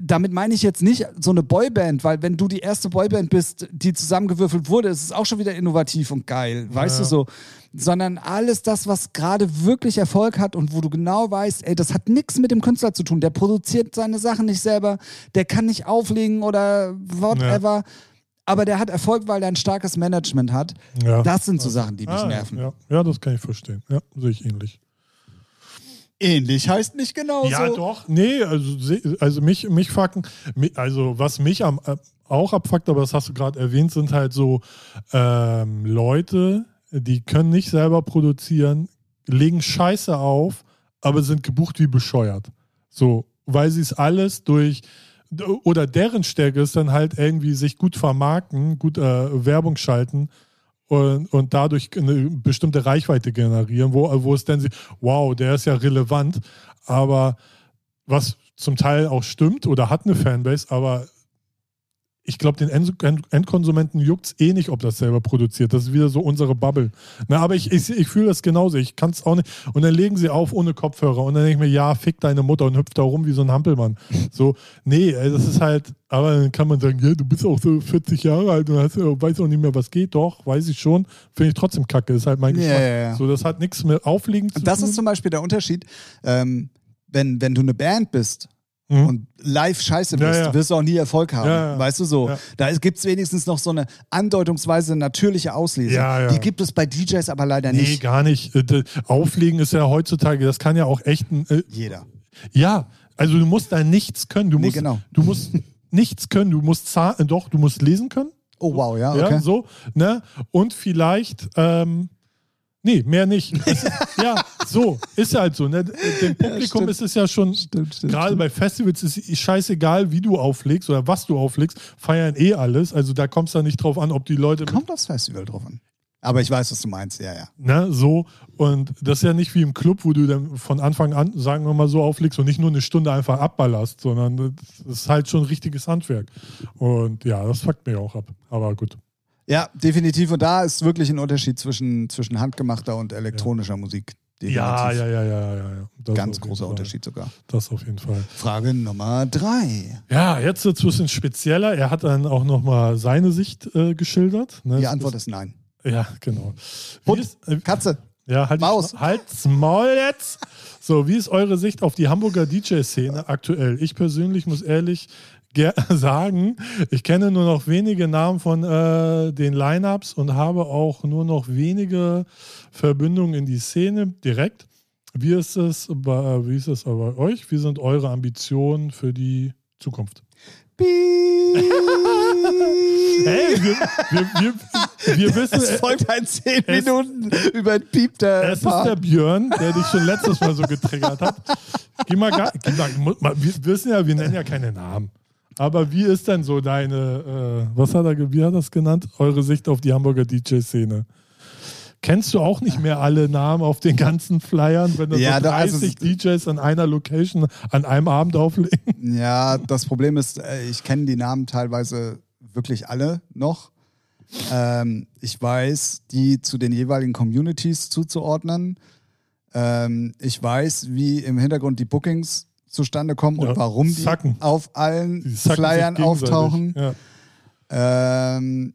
damit meine ich jetzt nicht so eine Boyband, weil wenn du die erste Boyband bist, die zusammengewürfelt wurde, ist es auch schon wieder innovativ und geil, weißt du so. Sondern alles das, was gerade wirklich Erfolg hat und wo du genau weißt, ey, das hat nichts mit dem Künstler zu tun. Der produziert seine Sachen nicht selber, der kann nicht auflegen oder whatever. Aber der hat Erfolg, weil er ein starkes Management hat. Ja. Das sind so Sachen, die mich Ah, nerven. Ja. ja, das kann ich verstehen. Ja, sehe ich ähnlich. Ähnlich heißt nicht genauso. Ja, doch. Nee, also, also mich, mich fucken, also was mich am, äh, auch abfuckt, aber das hast du gerade erwähnt, sind halt so ähm, Leute, die können nicht selber produzieren, legen Scheiße auf, aber sind gebucht wie bescheuert. So, weil sie es alles durch oder deren Stärke ist dann halt irgendwie sich gut vermarkten, gut äh, Werbung schalten und, und dadurch eine bestimmte Reichweite generieren, wo, wo es dann wow, der ist ja relevant, aber was zum Teil auch stimmt oder hat eine Fanbase, aber ich glaube, den End End Endkonsumenten juckt es eh nicht, ob das selber produziert. Das ist wieder so unsere Bubble. Na, aber ich, ich, ich fühle das genauso. Ich kann es auch nicht. Und dann legen sie auf ohne Kopfhörer und dann denke ich mir, ja, fick deine Mutter und hüpft da rum wie so ein Hampelmann. So, nee, ey, das ist halt, aber dann kann man sagen, ja, du bist auch so 40 Jahre alt und hast, weißt auch nicht mehr, was geht. Doch, weiß ich schon. Finde ich trotzdem kacke. ist halt mein Ja, Geschmack. ja, ja. So, das hat nichts mit Aufliegen zu Das tun. ist zum Beispiel der Unterschied, ähm, wenn, wenn du eine Band bist Mhm. und live scheiße Ja, bist, ja. wirst du auch nie Erfolg haben. Ja, ja. Weißt du so? Ja. Da gibt es wenigstens noch so eine andeutungsweise natürliche Auslese. Ja, ja. Die gibt es bei DJs aber leider Nee, nicht. gar nicht. Äh, Auflegen ist ja heutzutage, das kann ja auch echt ein, äh, Jeder. Ja, also du musst da nichts können. Du Nee, musst, genau. du musst nichts können. Du musst Zahl- äh, doch, du musst lesen können. Oh wow, ja, Ja, okay. so, ne? Und vielleicht, ähm, nee, mehr nicht. Ist, ja, so, ist ja halt so. Ne? Dem Publikum stimmt. ist es ja schon, gerade bei Festivals ist es scheißegal, wie du auflegst oder was du auflegst, feiern eh alles. Also da kommst du nicht drauf an, ob die Leute Kommt aufs Festival drauf an. Aber ich weiß, was du meinst, ja, ja. Ne, so. Und das ist ja nicht wie im Club, wo du dann von Anfang an, sagen wir mal so, auflegst und nicht nur eine Stunde einfach abballerst, sondern das ist halt schon ein richtiges Handwerk. Und ja, das fuckt mir auch ab. Aber gut. Ja, definitiv. Und da ist wirklich ein Unterschied zwischen, zwischen handgemachter und elektronischer Musik. Definitiv. Ja, ja, ja, ja, ja. ja. Ganz großer. Unterschied sogar. Das auf jeden Fall. Frage Nummer drei. Ja, jetzt wird es ein bisschen spezieller. Er hat dann auch nochmal seine Sicht äh, geschildert. Ne? Die Antwort ist nein. Ja, genau. Hund. ist, äh, Katze. Ja, halt Maus. halt's Maul jetzt. So, wie ist eure Sicht auf die Hamburger DJ-Szene aktuell? Ich persönlich muss ehrlich sagen, ich kenne nur noch wenige Namen von äh, den Lineups und habe auch nur noch wenige Verbindungen in die Szene direkt. Wie ist es bei, wie ist es bei euch? Wie sind eure Ambitionen für die Zukunft? Hey, wir, wir, wir, wir wissen, Es folgt ein 10 Minuten über den Piep der Es ist der Björn, der dich schon letztes Mal so getriggert hat. Geh mal gar, geh mal, wir wissen ja, wir nennen ja keine Namen. Aber wie ist denn so deine, äh, was hat er, wie hat er das genannt? Eure Sicht auf die Hamburger DJ-Szene? Kennst du auch nicht mehr alle Namen auf den ganzen Flyern, wenn da Ja, so da- also- 30 DJs an einer Location an einem Abend auflegen? Ja, das Problem ist, äh, ich kenne die Namen teilweise wirklich alle noch. Ähm, ich weiß, die zu den jeweiligen Communities zuzuordnen. Ähm, ich weiß, wie im Hintergrund die Bookings zustande kommen Ja, und warum die sacken. auf allen Die Flyern auftauchen. Ja. Ähm,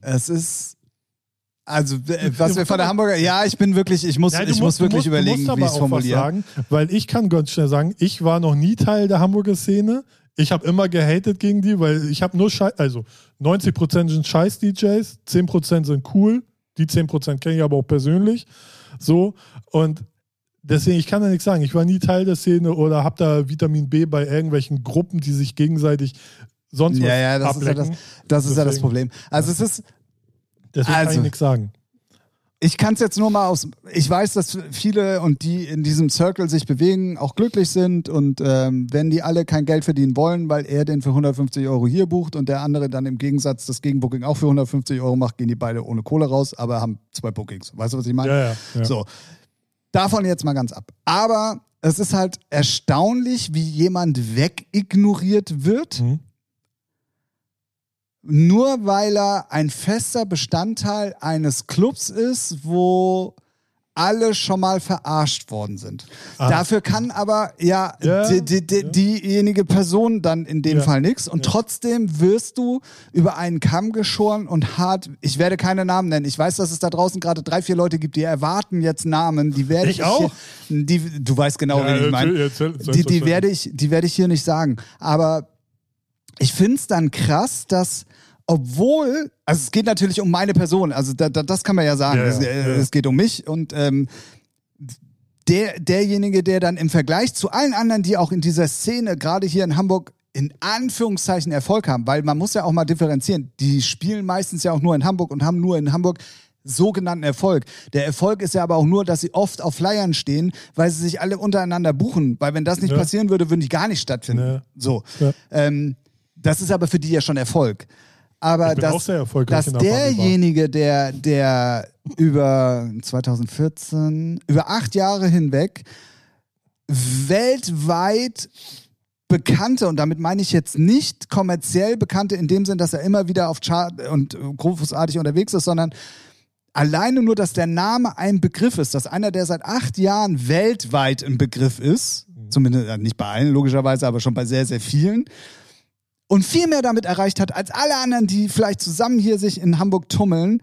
es ist also was Ja, wir von der Hamburger, ja, ich bin wirklich, ich muss, Ja, du ich musst- muss wirklich musst- überlegen, wie ich es formuliere. sagen, weil ich kann ganz schnell sagen, ich war noch nie Teil der Hamburger Szene. Ich habe immer gehatet gegen die, weil ich habe nur Scheiß, also 90% sind Scheiß-DJs, 10% sind cool, die 10% kenne ich aber auch persönlich. So, und deswegen, ich kann da nichts sagen. Ich war nie Teil der Szene oder habe da Vitamin B bei irgendwelchen Gruppen, die sich gegenseitig sonst was Ja, ja, das ist ja ablecken. das, das ist ja das Deswegen- Problem. Also es ist, Deswegen kann Also- ich nichts sagen. ich kann es jetzt nur mal aus. Ich weiß, dass viele und die in diesem Circle sich bewegen, auch glücklich sind und ähm, wenn die alle kein Geld verdienen wollen, weil er den für 150 Euro hier bucht und der andere dann im Gegensatz das Gegenbooking auch für 150 Euro macht, gehen die beide ohne Kohle raus, aber haben zwei Bookings. Weißt du, was ich meine? Ja, ja. ja. So, davon jetzt mal ganz ab. Aber es ist halt erstaunlich, wie jemand wegignoriert wird, Mhm. nur weil er ein fester Bestandteil eines Clubs ist, wo alle schon mal verarscht worden sind. Ah. Dafür kann aber ja, Ja, die, die, die, ja. diejenige Person dann in dem Ja. Fall nichts. Und trotzdem wirst du über einen Kamm geschoren und hart. Ich werde keine Namen nennen. Ich weiß, dass es da draußen gerade drei, vier Leute gibt, die erwarten jetzt Namen. Die werde Ich ich, auch. Hier, die, du weißt genau, Ja, wen ich meine. erzähl- erzähl- Die, die, werde ich, die werde ich hier nicht sagen. Aber ich finde es dann krass, dass obwohl, also es geht natürlich um meine Person, also da, da, das kann man ja sagen, Ja, es, äh, ja. es geht um mich und ähm, der, derjenige, der dann im Vergleich zu allen anderen, die auch in dieser Szene, gerade hier in Hamburg, in Anführungszeichen Erfolg haben, weil man muss ja auch mal differenzieren, die spielen meistens ja auch nur in Hamburg und haben nur in Hamburg sogenannten Erfolg. Der Erfolg ist ja aber auch nur, dass sie oft auf Flyern stehen, weil sie sich alle untereinander buchen, weil wenn das nicht Ja. passieren würde, würden die gar nicht stattfinden. Ja. So. Ja. Ähm, das ist aber für die ja schon Erfolg. Aber dass, dass der derjenige, der, der über 2014, über acht Jahre hinweg weltweit bekannte, und damit meine ich jetzt nicht kommerziell bekannte in dem Sinn, dass er immer wieder auf Chart und großartig unterwegs ist, sondern alleine nur, dass der Name ein Begriff ist, dass einer, der seit acht Jahren weltweit ein Begriff ist, zumindest äh, nicht bei allen logischerweise, aber schon bei sehr, sehr vielen, und viel mehr damit erreicht hat als alle anderen, die vielleicht zusammen hier sich in Hamburg tummeln.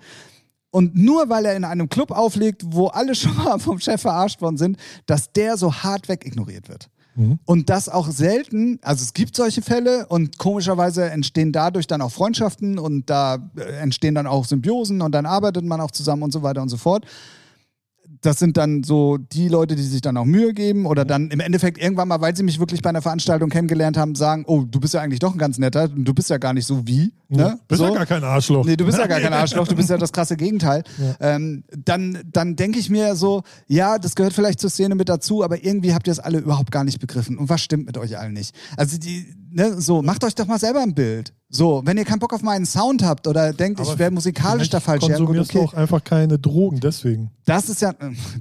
Und nur weil er in einem Club auflegt, wo alle schon mal vom Chef verarscht worden sind, dass der so hart wegignoriert wird. Und das auch selten, also es gibt solche Fälle und komischerweise entstehen dadurch dann auch Freundschaften und da äh, entstehen dann auch Symbiosen und dann arbeitet man auch zusammen und so weiter und so fort. Das sind dann so die Leute, die sich dann auch Mühe geben oder dann im Endeffekt irgendwann mal, weil sie mich wirklich bei einer Veranstaltung kennengelernt haben, sagen, oh, du bist ja eigentlich doch ein ganz netter, du bist ja gar nicht so wie. Ne? Bist so. ja gar kein Arschloch. Nee, du bist ja gar kein Arschloch, du bist ja das krasse Gegenteil. Ähm, dann dann denke ich mir so, ja, das gehört vielleicht zur Szene mit dazu, aber irgendwie habt ihr es alle überhaupt gar nicht begriffen. Und was stimmt mit euch allen nicht? Also die, ne, so, macht euch doch mal selber ein Bild. So, wenn ihr keinen Bock auf meinen Sound habt oder denkt, ich wäre musikalisch da falsch, ja, gut, okay. auch einfach keine Drogen, deswegen. Das ist ja,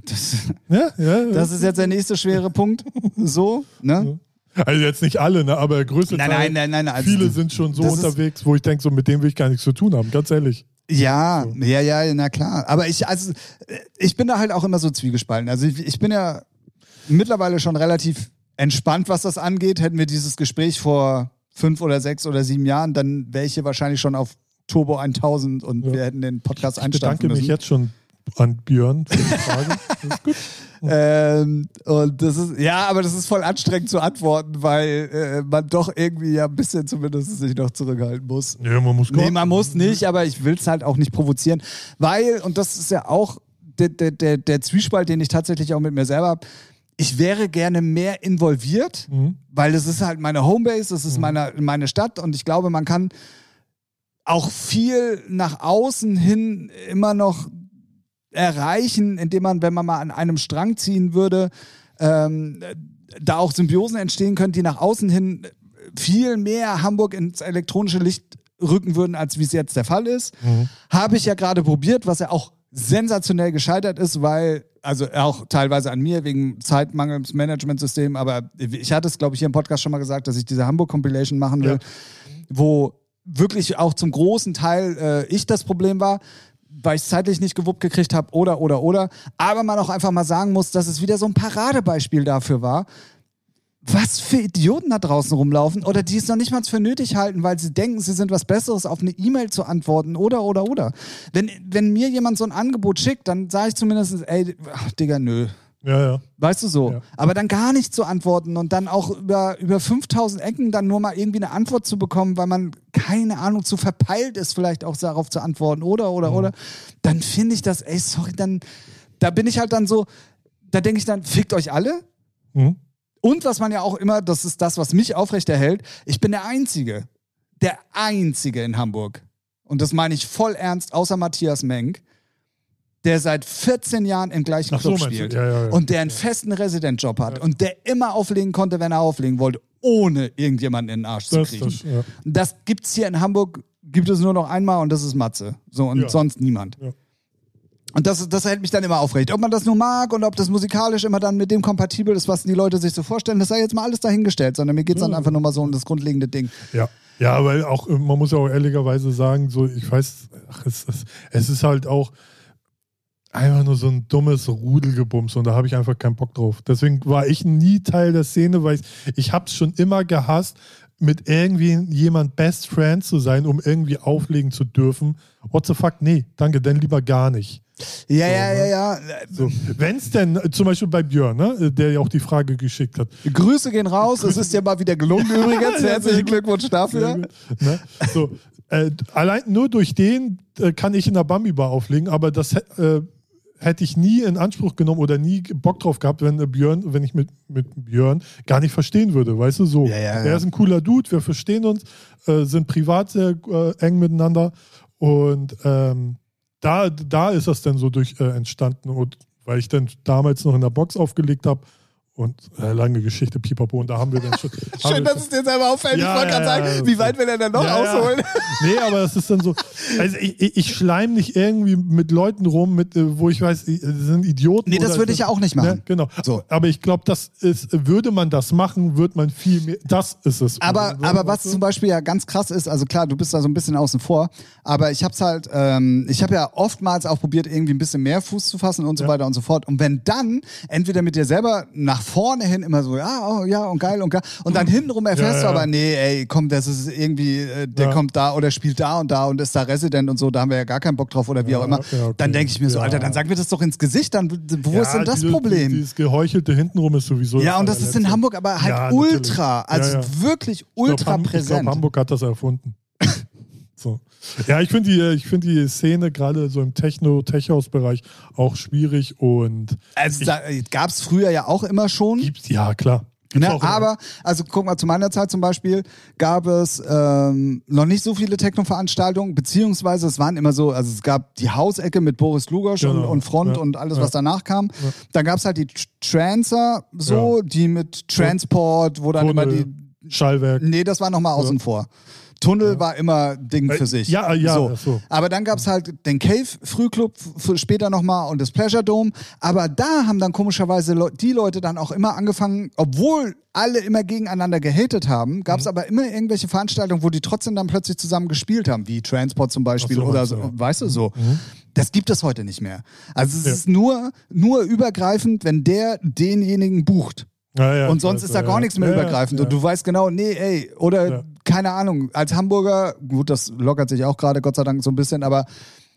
das, Ja, ja. das ist jetzt der nächste schwere Punkt. So, ne? also jetzt nicht alle, ne, aber größte Nein, Teil. nein, nein, nein, also viele sind schon so unterwegs, wo ich denke, so mit dem will ich gar nichts zu tun haben, ganz ehrlich. Ja, ja, ja, na klar. Aber ich, also, äh, ich bin da halt auch immer so zwiegespalten. Also ich, ich bin ja mittlerweile schon relativ entspannt, was das angeht. Hätten wir dieses Gespräch vor fünf oder sechs oder sieben Jahren, dann wäre ich hier wahrscheinlich schon auf Turbo 1000 und Ja. wir hätten den Podcast Ich einstampfen bedanke müssen. mich jetzt schon an Björn für die Frage. das ist gut. Ähm, und das ist, ja, aber das ist voll anstrengend zu antworten, weil äh, man doch irgendwie ja ein bisschen zumindest sich noch zurückhalten muss. Nee, man muss Nee, man muss nicht, aber ich will es halt auch nicht provozieren, weil, und das ist ja auch der, der, der, der Zwiespalt, den ich tatsächlich auch mit mir selber habe, ich wäre gerne mehr involviert, Mhm. weil das ist halt meine Homebase, das ist meine, meine Stadt und ich glaube, man kann auch viel nach außen hin immer noch erreichen, indem man, wenn man mal an einem Strang ziehen würde, ähm, da auch Symbiosen entstehen können, die nach außen hin viel mehr Hamburg ins elektronische Licht rücken würden, als wie es jetzt der Fall ist. Habe ich ja gerade probiert, was ja auch sensationell gescheitert ist, weil, also auch teilweise an mir wegen Zeitmangel im Managementsystem, aber ich hatte es, glaube ich, hier im Podcast schon mal gesagt, dass ich diese Hamburg-Compilation machen will, Ja. wo wirklich auch zum großen Teil äh, ich das Problem war, weil ich es zeitlich nicht gewuppt gekriegt habe oder, oder, oder. Aber man auch einfach mal sagen muss, dass es wieder so ein Paradebeispiel dafür war, was für Idioten da draußen rumlaufen oder die es noch nicht mal für nötig halten, weil sie denken, sie sind was Besseres, auf eine E-Mail zu antworten oder, oder, oder. Wenn, wenn mir jemand so ein Angebot schickt, dann sage ich zumindest, ey, ach, Digga, nö. Ja, ja. Weißt du so. Ja. Aber dann gar nicht zu antworten und dann auch über, über 5000 Ecken dann nur mal irgendwie eine Antwort zu bekommen, weil man, keine Ahnung, zu verpeilt ist, vielleicht auch darauf zu antworten oder, oder, oder. Dann finde ich das, ey, sorry, dann, da bin ich halt dann so, da denke ich dann, fickt euch alle. Mhm. Und was man ja auch immer, das ist das, was mich aufrechterhält, ich bin der Einzige, der Einzige in Hamburg. Und das meine ich voll ernst, außer Matthias Menk, der seit 14 Jahren im gleichen Ach so, Club du? spielt. Ja, ja, ja. Und der einen festen Residentjob hat. Und der immer auflegen konnte, wenn er auflegen wollte, ohne irgendjemanden in den Arsch zu kriegen. das. Das gibt's hier in Hamburg, gibt es nur noch einmal und das ist Matze. So und sonst niemand. Und das, das hält mich dann immer aufrecht. Ob man das nur mag und ob das musikalisch immer dann mit dem kompatibel ist, was die Leute sich so vorstellen, das sei jetzt mal alles dahingestellt, sondern mir geht's dann einfach nur mal so um das grundlegende Ding. Ja. Ja, aber auch, äh, man muss ja auch ehrlicherweise sagen, so, ich weiß, ach, es, es, es ist halt auch einfach nur so ein dummes Rudelgebums und da habe ich einfach keinen Bock drauf. Deswegen war ich nie Teil der Szene, weil ich, ich habe es schon immer gehasst, mit irgendwie jemand Best Friend zu sein, um irgendwie auflegen zu dürfen. What the fuck? Nee, danke, denn lieber gar nicht. Ja, ja, ja, ja. So, Wenn es denn, äh, zum Beispiel bei Björn, ne, der ja auch die Frage geschickt hat, Grüße gehen raus. Es ist ja mal wieder gelungen übrigens. Herzlichen. Glückwunsch dafür. Ne? So, äh, allein nur durch den äh, kann ich in der Bambi-Bar auflegen, aber das äh, hätte ich nie in Anspruch genommen oder nie Bock drauf gehabt, wenn äh, Björn, wenn ich mit, mit Björn gar nicht verstehen würde, weißt du so. Ja, ja, Er ja. ist ein cooler Dude, wir verstehen uns, äh, sind privat sehr äh, eng miteinander und ähm, da, da ist das dann so durch äh, entstanden und weil ich dann damals noch in der Box aufgelegt habe und äh, lange Geschichte, pipapo, und da haben wir dann schon. Schön, wir dass es dir selber auffällt. Ja, ich wollte gerade ja, sagen, wie weit will er denn noch ausholen? Nee, aber das ist dann so. Also ich, ich, ich schleim nicht irgendwie mit Leuten rum, mit, äh, wo ich weiß, die sind Idioten. Nee, das oder- würde ich ja auch nicht machen. Ne, genau. So. Aber ich glaube, das ist, würde man das machen, wird man viel mehr. Das ist es. Aber, Weißt aber was zum Beispiel ja ganz krass ist, also klar, du bist da so ein bisschen außen vor, aber ich hab's halt, ähm, ich habe ja oftmals auch probiert, irgendwie ein bisschen mehr Fuß zu fassen und so weiter und so fort. Und wenn dann entweder mit dir selber nach vorne hin immer so, ja, oh, ja und geil und geil, und dann hintenrum erfährst Ja, du aber, nee, ey, komm, das ist irgendwie, äh, der Ja. kommt da oder spielt da und da und ist da Resident und so, da haben wir ja gar keinen Bock drauf oder wie auch immer. okay. Dann denke ich mir so. Alter, dann sag mir das doch ins Gesicht, dann wo ist denn das die- Problem? Die, dieses Geheuchelte hintenrum ist sowieso. ja, und das ist in. Hamburg aber halt ultra, also wirklich Ich glaub, ultra Ham- Ich präsent. glaube, Hamburg hat das erfunden. So. Ja, ich finde die, ich find die Szene gerade so im Techno-Tech-House-Bereich auch schwierig und Also da gab es früher ja auch immer schon. gibt's, ja klar. Ne, immer. aber, also guck mal, zu meiner Zeit zum Beispiel gab es ähm, noch nicht so viele Techno-Veranstaltungen, beziehungsweise es waren immer so, also es gab die Hausecke mit Boris Lugosch und, Genau, und Front ja, und alles, ja. was danach kam. Dann gab es halt die Tr- Trancer, so, die mit Transport, wo dann immer Tunnel, die. Schallwerk. Nee, das war nochmal außen vor. Tunnel war immer Ding Äh, für sich. ja, ja, so. so. Aber dann gab es halt den Cave Frühclub f- später nochmal und das Pleasure Dome. Aber da haben dann komischerweise Leu- die Leute dann auch immer angefangen, obwohl alle immer gegeneinander gehatet haben, Mhm. gab es aber immer irgendwelche Veranstaltungen, wo die trotzdem dann plötzlich zusammen gespielt haben, wie Transport zum Beispiel so, oder so, ja. Mhm. weißt du so. Das gibt es heute nicht mehr. Also es Ja. ist nur, nur übergreifend, wenn der denjenigen bucht. Ja, ja, Und sonst ist da gar nichts mehr übergreifend. Und du weißt genau, nee, ey, oder keine Ahnung, als Hamburger, gut, das lockert sich auch gerade, Gott sei Dank, so ein bisschen, aber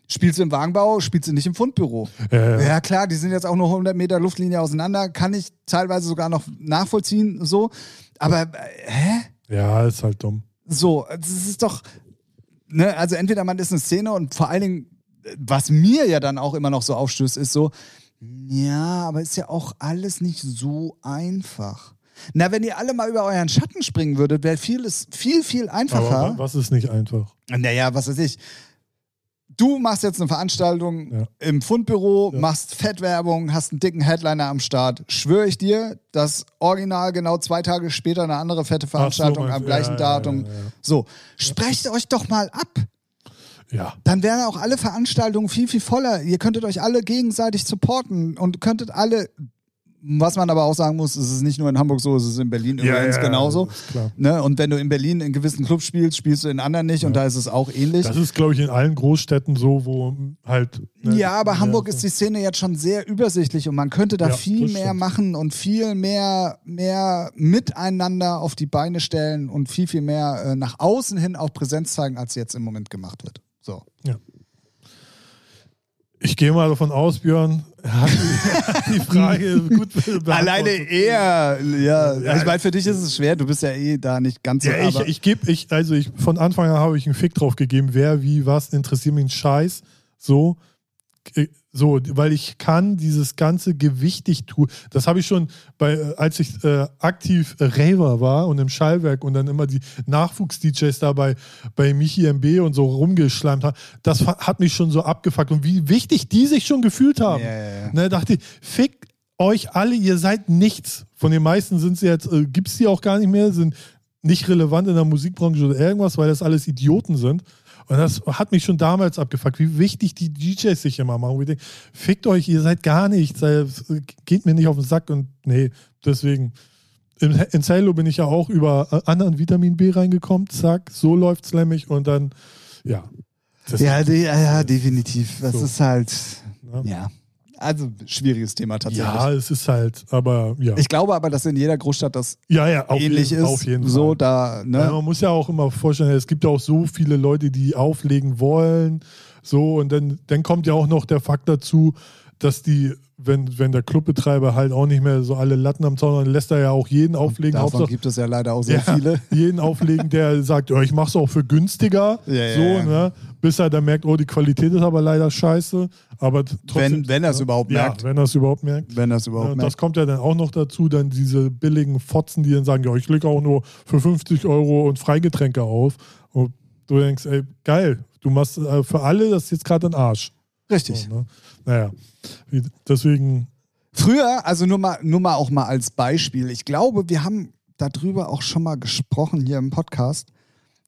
Spielst du im Wagenbau, spielst du nicht im Fundbüro. Ja, ja. Ja, klar, die sind jetzt auch nur 100 Meter Luftlinie auseinander, kann ich teilweise sogar noch nachvollziehen, so. Aber, äh, hä? Ja, ist halt dumm. So, das ist doch, ne, also entweder man ist eine Szene und vor allen Dingen, was mir ja dann auch immer noch so aufstößt, ist so, ja, aber ist ja auch alles nicht so einfach. Na, wenn ihr alle mal über euren Schatten springen würdet, wäre vieles viel, viel einfacher. Aber wa- was ist nicht einfach? Naja, was weiß ich. Du machst jetzt eine Veranstaltung Ja. im Fundbüro, Ja. machst Fettwerbung, hast einen dicken Headliner am Start. Schwöre ich dir, dass original genau zwei Tage später eine andere fette Veranstaltung meinst am gleichen Ja, Datum. So, sprecht euch doch mal ab. Ja. Dann wären auch alle Veranstaltungen viel, viel voller. Ihr könntet euch alle gegenseitig supporten und könntet alle. Was man aber auch sagen muss, es ist nicht nur in Hamburg so, es ist in Berlin übrigens genauso. Ist klar. Ne? Und wenn du in Berlin in gewissen Clubs spielst, spielst du in anderen nicht und da ist es auch ähnlich. Das ist, glaube ich, in allen Großstädten so, wo halt. ne, Ja, aber Hamburg ja, ist die Szene jetzt schon sehr übersichtlich und man könnte da Ja, viel mehr stimmt. machen und viel mehr, mehr miteinander auf die Beine stellen und viel, viel mehr äh, nach außen hin auch Präsenz zeigen, als jetzt im Moment gemacht wird. So. Ich gehe mal davon aus, Björn hat die, die Frage gut beantwortet. Alleine eher, ja. Ja. Ich meine, für dich ist es schwer, du bist ja eh da nicht ganz so. Ja, ich, ich gebe, ich, also ich, von Anfang an habe ich einen Fick drauf gegeben, wer, wie, was, interessiert mich ein Scheiß. So, so, weil ich kann dieses ganze gewichtig tun. Das habe ich schon bei, äh, als ich äh, aktiv äh, Raver war und im Schallwerk und dann immer die Nachwuchs-DJs da bei, bei Michi MB und so rumgeschleimt haben. Das hat mich schon so abgefuckt und wie wichtig die sich schon gefühlt haben. Ja, ja, ja. Ne, dachte ich, fick euch alle, ihr seid nichts. Von den meisten sind sie jetzt, äh, gibt es die auch gar nicht mehr, sind nicht relevant in der Musikbranche oder irgendwas, weil das alles Idioten sind. Und das hat mich schon damals abgefuckt, wie wichtig die DJs sich immer machen. Ich denke, fickt euch, ihr seid gar nichts, äh, geht mir nicht auf den Sack und nee, deswegen. In, in Cello bin ich ja auch über äh, anderen Vitamin B reingekommen, zack, so läuft's nämlich und dann, ja. Ja, die, ja, ja, definitiv. Das So. ist halt, Ne? ja. Also, schwieriges Thema tatsächlich. ja, es ist halt, aber ja. Ich glaube aber, dass in jeder Großstadt das ja, ja, auf ähnlich jeden, ist. Auf jeden so, Fall. da, ne? Ja, man muss ja auch immer vorstellen, es gibt ja auch so viele Leute, die auflegen wollen. So, und dann, dann kommt ja auch noch der Fakt dazu, dass die, wenn, wenn der Clubbetreiber halt auch nicht mehr so alle Latten am Zaun dann lässt er ja auch jeden auflegen. Davon Hauptsache, gibt es ja leider auch sehr ja, viele. jeden auflegen, der sagt, ja, ich mach's auch für günstiger. Ja, so, ja. Ne? Bis er dann merkt, oh, die Qualität ist aber leider scheiße. Aber trotzdem. Wenn- wenn er es ne? überhaupt ja, merkt. Wenn er es überhaupt merkt. Wenn das überhaupt merkt. das kommt ja dann auch noch dazu, dann diese billigen Fotzen, die dann sagen, ja, ich lege auch nur für 50 Euro und Freigetränke auf. Und du denkst, ey, geil, du machst äh, für alle das ist jetzt gerade ein Arsch. Richtig. So, ne? Naja, deswegen, Früher, also nur mal, nur mal auch mal als Beispiel, ich glaube, wir haben darüber auch schon mal gesprochen hier im Podcast,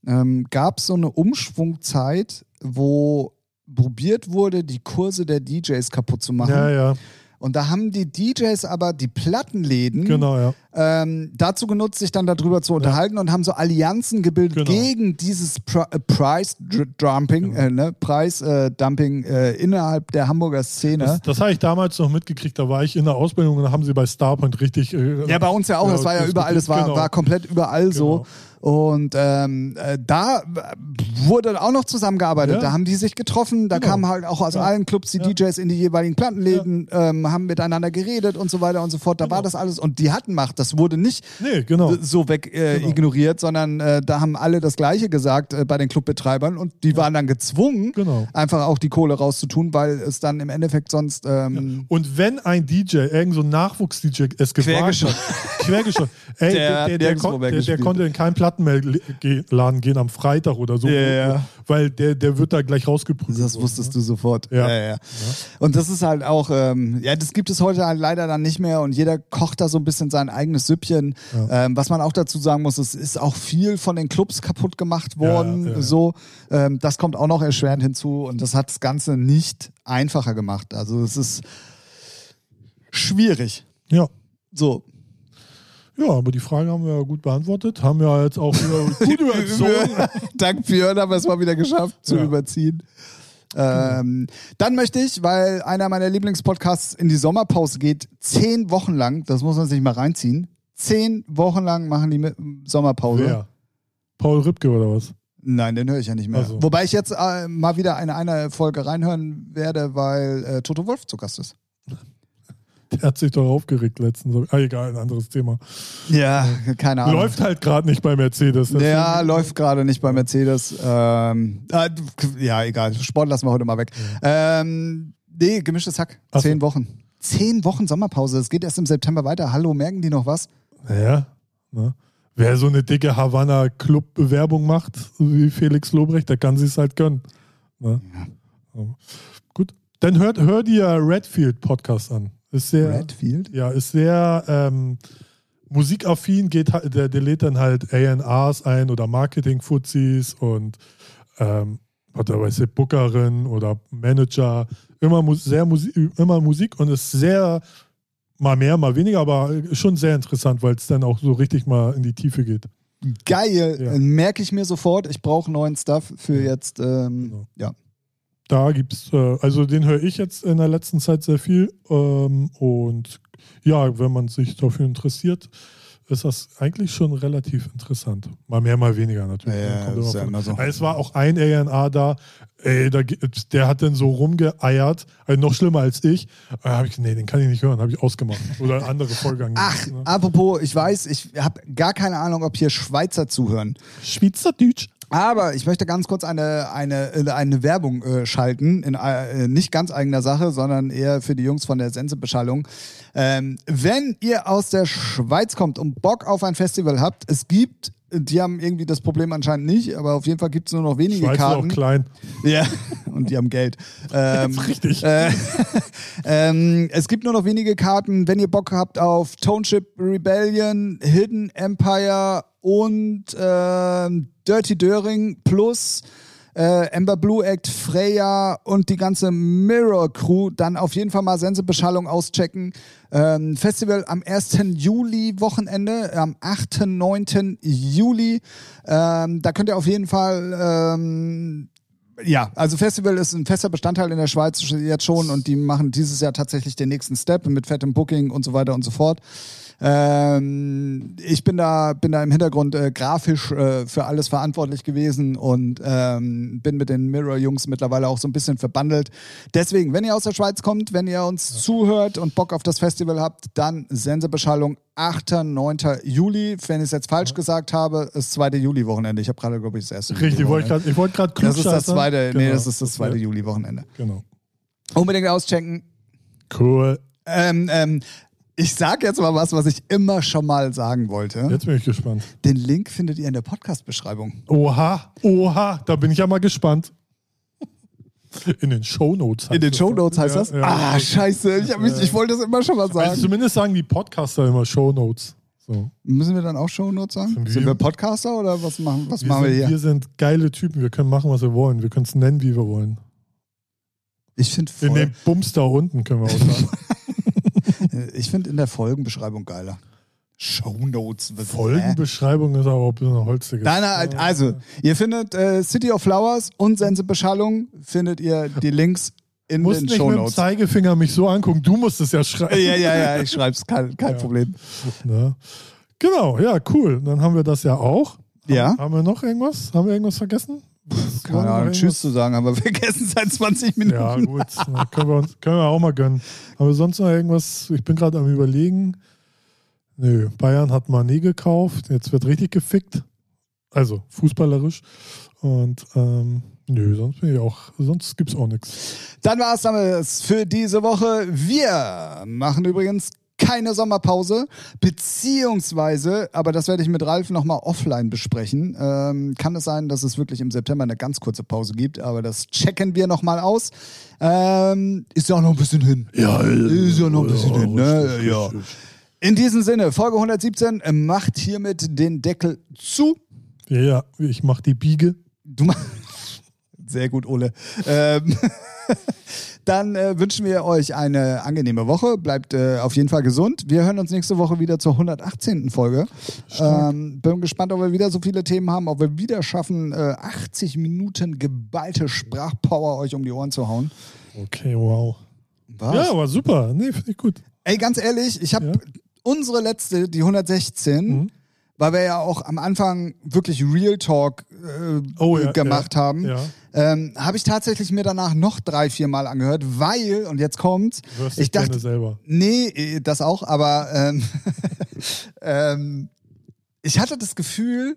ähm, gab es so eine Umschwungzeit, wo probiert wurde, die Kurse der DJs kaputt zu machen. ja, ja, Und da haben die DJs aber die Plattenläden genau, ja. ähm, dazu genutzt, sich dann darüber zu unterhalten und haben so Allianzen gebildet Genau. gegen dieses Pri äh, Price Dumping, Genau. äh, ne? Preis äh, Dumping äh, innerhalb der Hamburger Szene. Das, das habe ich damals noch mitgekriegt, da war ich in der Ausbildung und da haben sie bei Starpoint richtig. Äh, Ja, bei uns ja auch. Das war ja überall, das war, Genau. war komplett überall so. Und ähm, äh, da wurde auch noch zusammengearbeitet. Ja. Da haben die sich getroffen. Da Genau. kamen halt auch aus Ja. allen Clubs die Ja. DJs in die jeweiligen Plattenläden, ähm, haben miteinander geredet und so weiter und so fort. Da war Genau. das alles. Und die hatten Macht. Das wurde nicht Nee, genau. so weg äh, Genau. ignoriert, sondern äh, da haben alle das Gleiche gesagt äh, bei den Clubbetreibern. Und die waren dann gezwungen, Genau. einfach auch die Kohle rauszutun, weil es dann im Endeffekt sonst. Ähm, Und wenn ein DJ, irgend so ein Nachwuchs-DJ es Quergeschoss. hat, quergeschossen, ey, Der der, der, der, kon der, der gespielt. konnte in keinen Plattenladen gehen am Freitag oder so, ja. weil der, der wird da gleich rausgeprüft. Das wusstest du sofort. Ja. Ja, ja. Und das ist halt auch, ähm, ja, das gibt es heute halt leider dann nicht mehr und jeder kocht da so ein bisschen sein eigenes Süppchen. Ähm, was man auch dazu sagen muss, es ist auch viel von den Clubs kaputt gemacht worden. So, ähm, das kommt auch noch erschwerend hinzu und das hat das Ganze nicht einfacher gemacht. Also es ist schwierig. Ja. So. Ja, aber die Frage haben wir ja gut beantwortet. Haben wir jetzt auch über, gut überzogen. Dank Björn haben wir es mal wieder geschafft zu Ja. überziehen. Ähm, dann möchte ich, weil einer meiner Lieblingspodcasts in die Sommerpause geht, zehn Wochen lang, das muss man sich mal reinziehen, zehn Wochen lang machen die mit Sommerpause. Wer? Paul Ripke oder was? Nein, den höre ich ja nicht mehr. Also. Wobei ich jetzt äh, mal wieder eine, eine Folge reinhören werde, weil äh, Toto Wolf zu Gast ist. Der hat sich doch aufgeregt letztens. Ah, egal, ein anderes Thema. Ja, keine Ahnung. Läuft halt gerade nicht bei Mercedes. deswegen- Ja, läuft gerade nicht bei Mercedes. Ähm, äh, ja, egal. Sport lassen wir heute mal weg. Ähm, nee, gemischtes Hack. Ach so. Zehn Wochen. Zehn Wochen Sommerpause. Es geht erst im September weiter. Hallo, merken die noch was? Ja. Ne? Wer so eine dicke Havanna-Club-Bewerbung macht, wie Felix Lobrecht, der kann sich's halt gönnen. Ne? Aber Gut. Dann hört, hör dir Redfield-Podcast an. Ist sehr, Redfield? Ja, ist sehr ähm, musikaffin, geht, halt- der, der lädt dann halt ANAs ein oder Marketing-Fuzis und ähm, hat da weiß ich, Bookerin oder Manager. Immer, Mus sehr Musi immer Musik und ist sehr, mal mehr, mal weniger, aber schon sehr interessant, weil es dann auch so richtig mal in die Tiefe geht. Geil. Ja. Merke ich mir sofort. Ich brauche neuen Stuff für jetzt. Ähm, Genau. Ja. Da gibt's, äh, also den höre ich jetzt in der letzten Zeit sehr viel. Ähm, und ja, wenn man sich dafür interessiert, ist das eigentlich schon relativ interessant. Mal mehr, mal weniger natürlich. Ja, ja immer so. Es war auch ein ANA da, ey, da, der hat dann so rumgeeiert, also noch schlimmer als ich. Da habe ich, nee, den kann ich nicht hören, habe ich ausgemacht. Oder andere Folgen. Ach, ne? apropos, ich weiß, ich habe gar keine Ahnung, ob hier Schweizer zuhören. Schweizerdeutsch. Aber ich möchte ganz kurz eine, eine, äh, eine Werbung äh, schalten, in äh, nicht ganz eigener Sache, sondern eher für die Jungs von der Sensebeschallung. Ähm, wenn ihr aus der Schweiz kommt und Bock auf ein Festival habt, es gibt, die haben irgendwie das Problem anscheinend nicht, aber auf jeden Fall gibt es nur noch wenige Schweiz ist auch Karten. klein. Ja, und die haben Geld. Ähm, Richtig. äh, ähm, es gibt nur noch wenige Karten. Wenn ihr Bock habt auf Township Rebellion, Hidden Empire und ähm, Dirty Döring plus äh, Ember Blue Act, Freya und die ganze Mirror Crew, dann auf jeden Fall mal Sensebeschallung auschecken. Ähm, Festival am 1. Juli Wochenende, am 8. 9. Juli. Ähm, da könnt ihr auf jeden Fall ähm, ja, also Festival ist ein fester Bestandteil in der Schweiz jetzt schon und die machen dieses Jahr tatsächlich den nächsten Step mit fettem Booking und so weiter und so fort. Ähm, ich bin da, bin da im Hintergrund äh, grafisch äh, für alles verantwortlich gewesen und ähm, bin mit den Mirror-Jungs mittlerweile auch so ein bisschen verbandelt. Deswegen, wenn ihr aus der Schweiz kommt, wenn ihr uns zuhört und Bock auf das Festival habt, dann Sensebeschallung 8. 9. Juli. Wenn ich es jetzt falsch gesagt habe, ist 2. Juli-Wochenende. Ich habe gerade, glaube ich, das erste Richtig, wollte grad- ich wollte gerade Das ist das zweite, nee, Genau. das ist das zweite Juli-Wochenende. Genau. Unbedingt auschecken. Cool. Ähm, ähm, ich sag jetzt mal was, was ich immer schon mal sagen wollte. Jetzt bin ich gespannt. Den Link findet ihr in der Podcast-Beschreibung. Oha, oha, da bin ich ja mal gespannt. In den Shownotes heißt In den das. Shownotes heißt Ja, das? ja. ah, scheiße. Ich, mich, ich wollte das immer schon mal Also sagen. zumindest sagen die Podcaster immer Shownotes. So. Müssen wir dann auch Shownotes sagen? Sind Sind wir- wir Podcaster oder was machen, was Wir, machen wir sind, hier? wir sind geile Typen, wir können machen, was wir wollen. Wir können es nennen, wie wir wollen. Ich finde In dem Bums da unten können wir auch sagen. ich find in der Folgenbeschreibung geiler. Shownotes. Folgenbeschreibung ist aber auch ein bisschen holzig. Nein, nein, also, ihr findet äh, City of Flowers und Sensebeschallung, findet ihr die Links in Du musst den nicht mit dem Shownotes. Zeigefinger mich so angucken, du musst es ja schreiben. Ja, ja, ja, ich schreib's, kein, kein Ja. Problem. Ne? Genau, ja, cool. Dann haben wir das ja auch. Ja. Haben wir noch irgendwas? Haben wir irgendwas vergessen? Keine wir noch Ahnung, Tschüss zu sagen, aber vergessen seit 20 Minuten. Ja, gut. Na, können, wir uns, können wir auch mal gönnen. Aber sonst noch irgendwas? Ich bin gerade am Überlegen. Nö, Bayern hat Mané gekauft. Jetzt wird richtig gefickt. Also fußballerisch. Und ähm, nö, sonst bin ich auch. Sonst gibt's auch nichts. Dann war es damit für diese Woche. Wir machen übrigens keine Sommerpause, beziehungsweise, aber das werde ich mit Ralf nochmal offline besprechen. Ähm, kann es sein, dass es wirklich im September eine ganz kurze Pause gibt, aber das checken wir nochmal aus. Ähm, ist ja auch noch ein bisschen hin. Ja, Ist ja noch ein bisschen hin, ne? richtig, Ja. richtig. In diesem Sinne, Folge 117 äh, macht hiermit den Deckel zu. Ja, ja, ich mach die Biege. Du machst. Sehr gut, Ole. Ähm, dann äh, wünschen wir euch eine angenehme Woche. Bleibt äh, auf jeden Fall gesund. Wir hören uns nächste Woche wieder zur 118. Folge. Ähm, bin gespannt, ob wir wieder so viele Themen haben, ob wir wieder schaffen, äh, 80 Minuten geballte Sprachpower euch um die Ohren zu hauen. Okay, wow. Was? Ja, aber super. Nee, finde ich gut. Ey, ganz ehrlich, ich habe Ja. unsere letzte, die 116, Mhm. weil wir ja auch am Anfang wirklich Real Talk äh, Oh, ja, gemacht ja, haben, Ja. ähm, habe ich tatsächlich mir danach noch drei, vier Mal angehört, weil, und jetzt kommt's, Du hörst ich dachte, selber. nee, äh, das auch, aber ähm, ähm, ich hatte das Gefühl,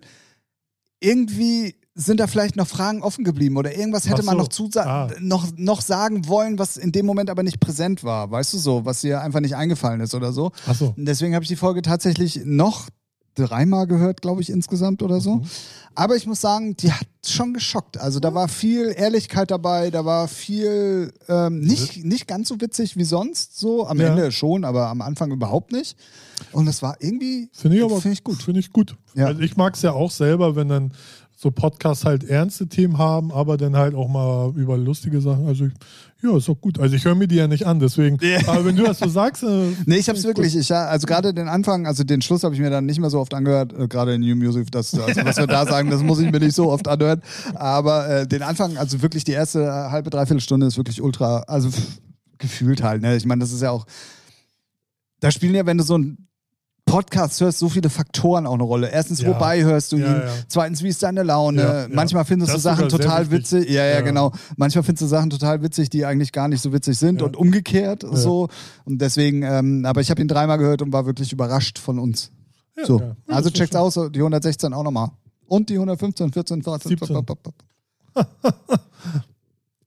irgendwie sind da vielleicht noch Fragen offen geblieben oder irgendwas hätte Ach man so. noch, zusa Ah. noch, noch sagen wollen, was in dem Moment aber nicht präsent war, weißt du so, was dir einfach nicht eingefallen ist oder so. Achso. Und deswegen habe ich die Folge tatsächlich noch dreimal gehört, glaube ich, insgesamt oder so. Mhm. Aber ich muss sagen, die hat schon geschockt. Also da war viel Ehrlichkeit dabei, da war viel ähm, nicht, nicht ganz so witzig wie sonst, so am Ja. Ende schon, aber am Anfang überhaupt nicht. Und das war irgendwie, Finde ich aber Finde ich gut. Finde ich gut. Ja. Also ich mag es ja auch selber, wenn dann so Podcasts halt ernste Themen haben, aber dann halt auch mal über lustige Sachen. Also ich, ja, ist doch gut. Also ich höre mir die ja nicht an, deswegen. Ja. Aber wenn du das so sagst, äh, Nee, ich hab's wirklich, ich, also gerade den Anfang, also den Schluss habe ich mir dann nicht mehr so oft angehört, äh, gerade in New Music, das, also was wir da sagen, das muss ich mir nicht so oft anhören, aber äh, den Anfang, also wirklich die erste äh, halbe, dreiviertel Stunde ist wirklich ultra, also pff, gefühlt halt, ne, ich meine, das ist ja auch, da spielen ja, wenn du so ein Podcast hörst, so viele Faktoren auch eine Rolle. Erstens, Ja. wobei hörst du ihn? ja. Zweitens, wie ist deine Laune? Manchmal findest Das du Sachen total witzig. Ja, ja, genau. Manchmal findest du Sachen total witzig, die eigentlich gar nicht so witzig sind und umgekehrt so. Und deswegen, ähm, aber ich habe ihn dreimal gehört und war wirklich überrascht von uns. So. also checkt's aus, die 116 auch nochmal. Und die 115, 14, 14, 17.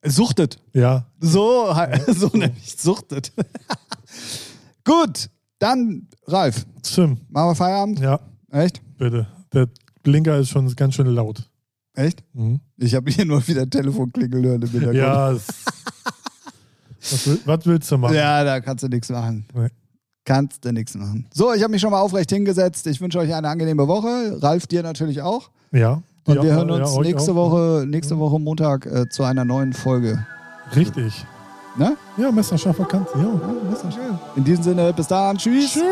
Suchtet. Ja, So, so nämlich suchtet. Gut, dann, Ralf, Tim. machen wir Feierabend? Ja, Echt? bitte. Der Blinker ist schon ganz schön laut. Echt? Mhm. Ich habe hier nur wieder Telefonklingeln hören im Hintergrund. Ja. was, will, was willst du machen? Ja, da kannst du nichts machen. Nee. Kannst du nichts machen. So, ich habe mich schon mal aufrecht hingesetzt. Ich wünsche euch eine angenehme Woche. Ralf, dir natürlich auch. Ja. Und Ja, wir hören ja, uns euch nächste auch. Woche, nächste Woche Montag äh, zu einer neuen Folge. Richtig. Ne? Ja, Messerscharfer Kant. Ja. Ja, schön. In diesem Sinne, bis dann. Tschüss. Tschüss.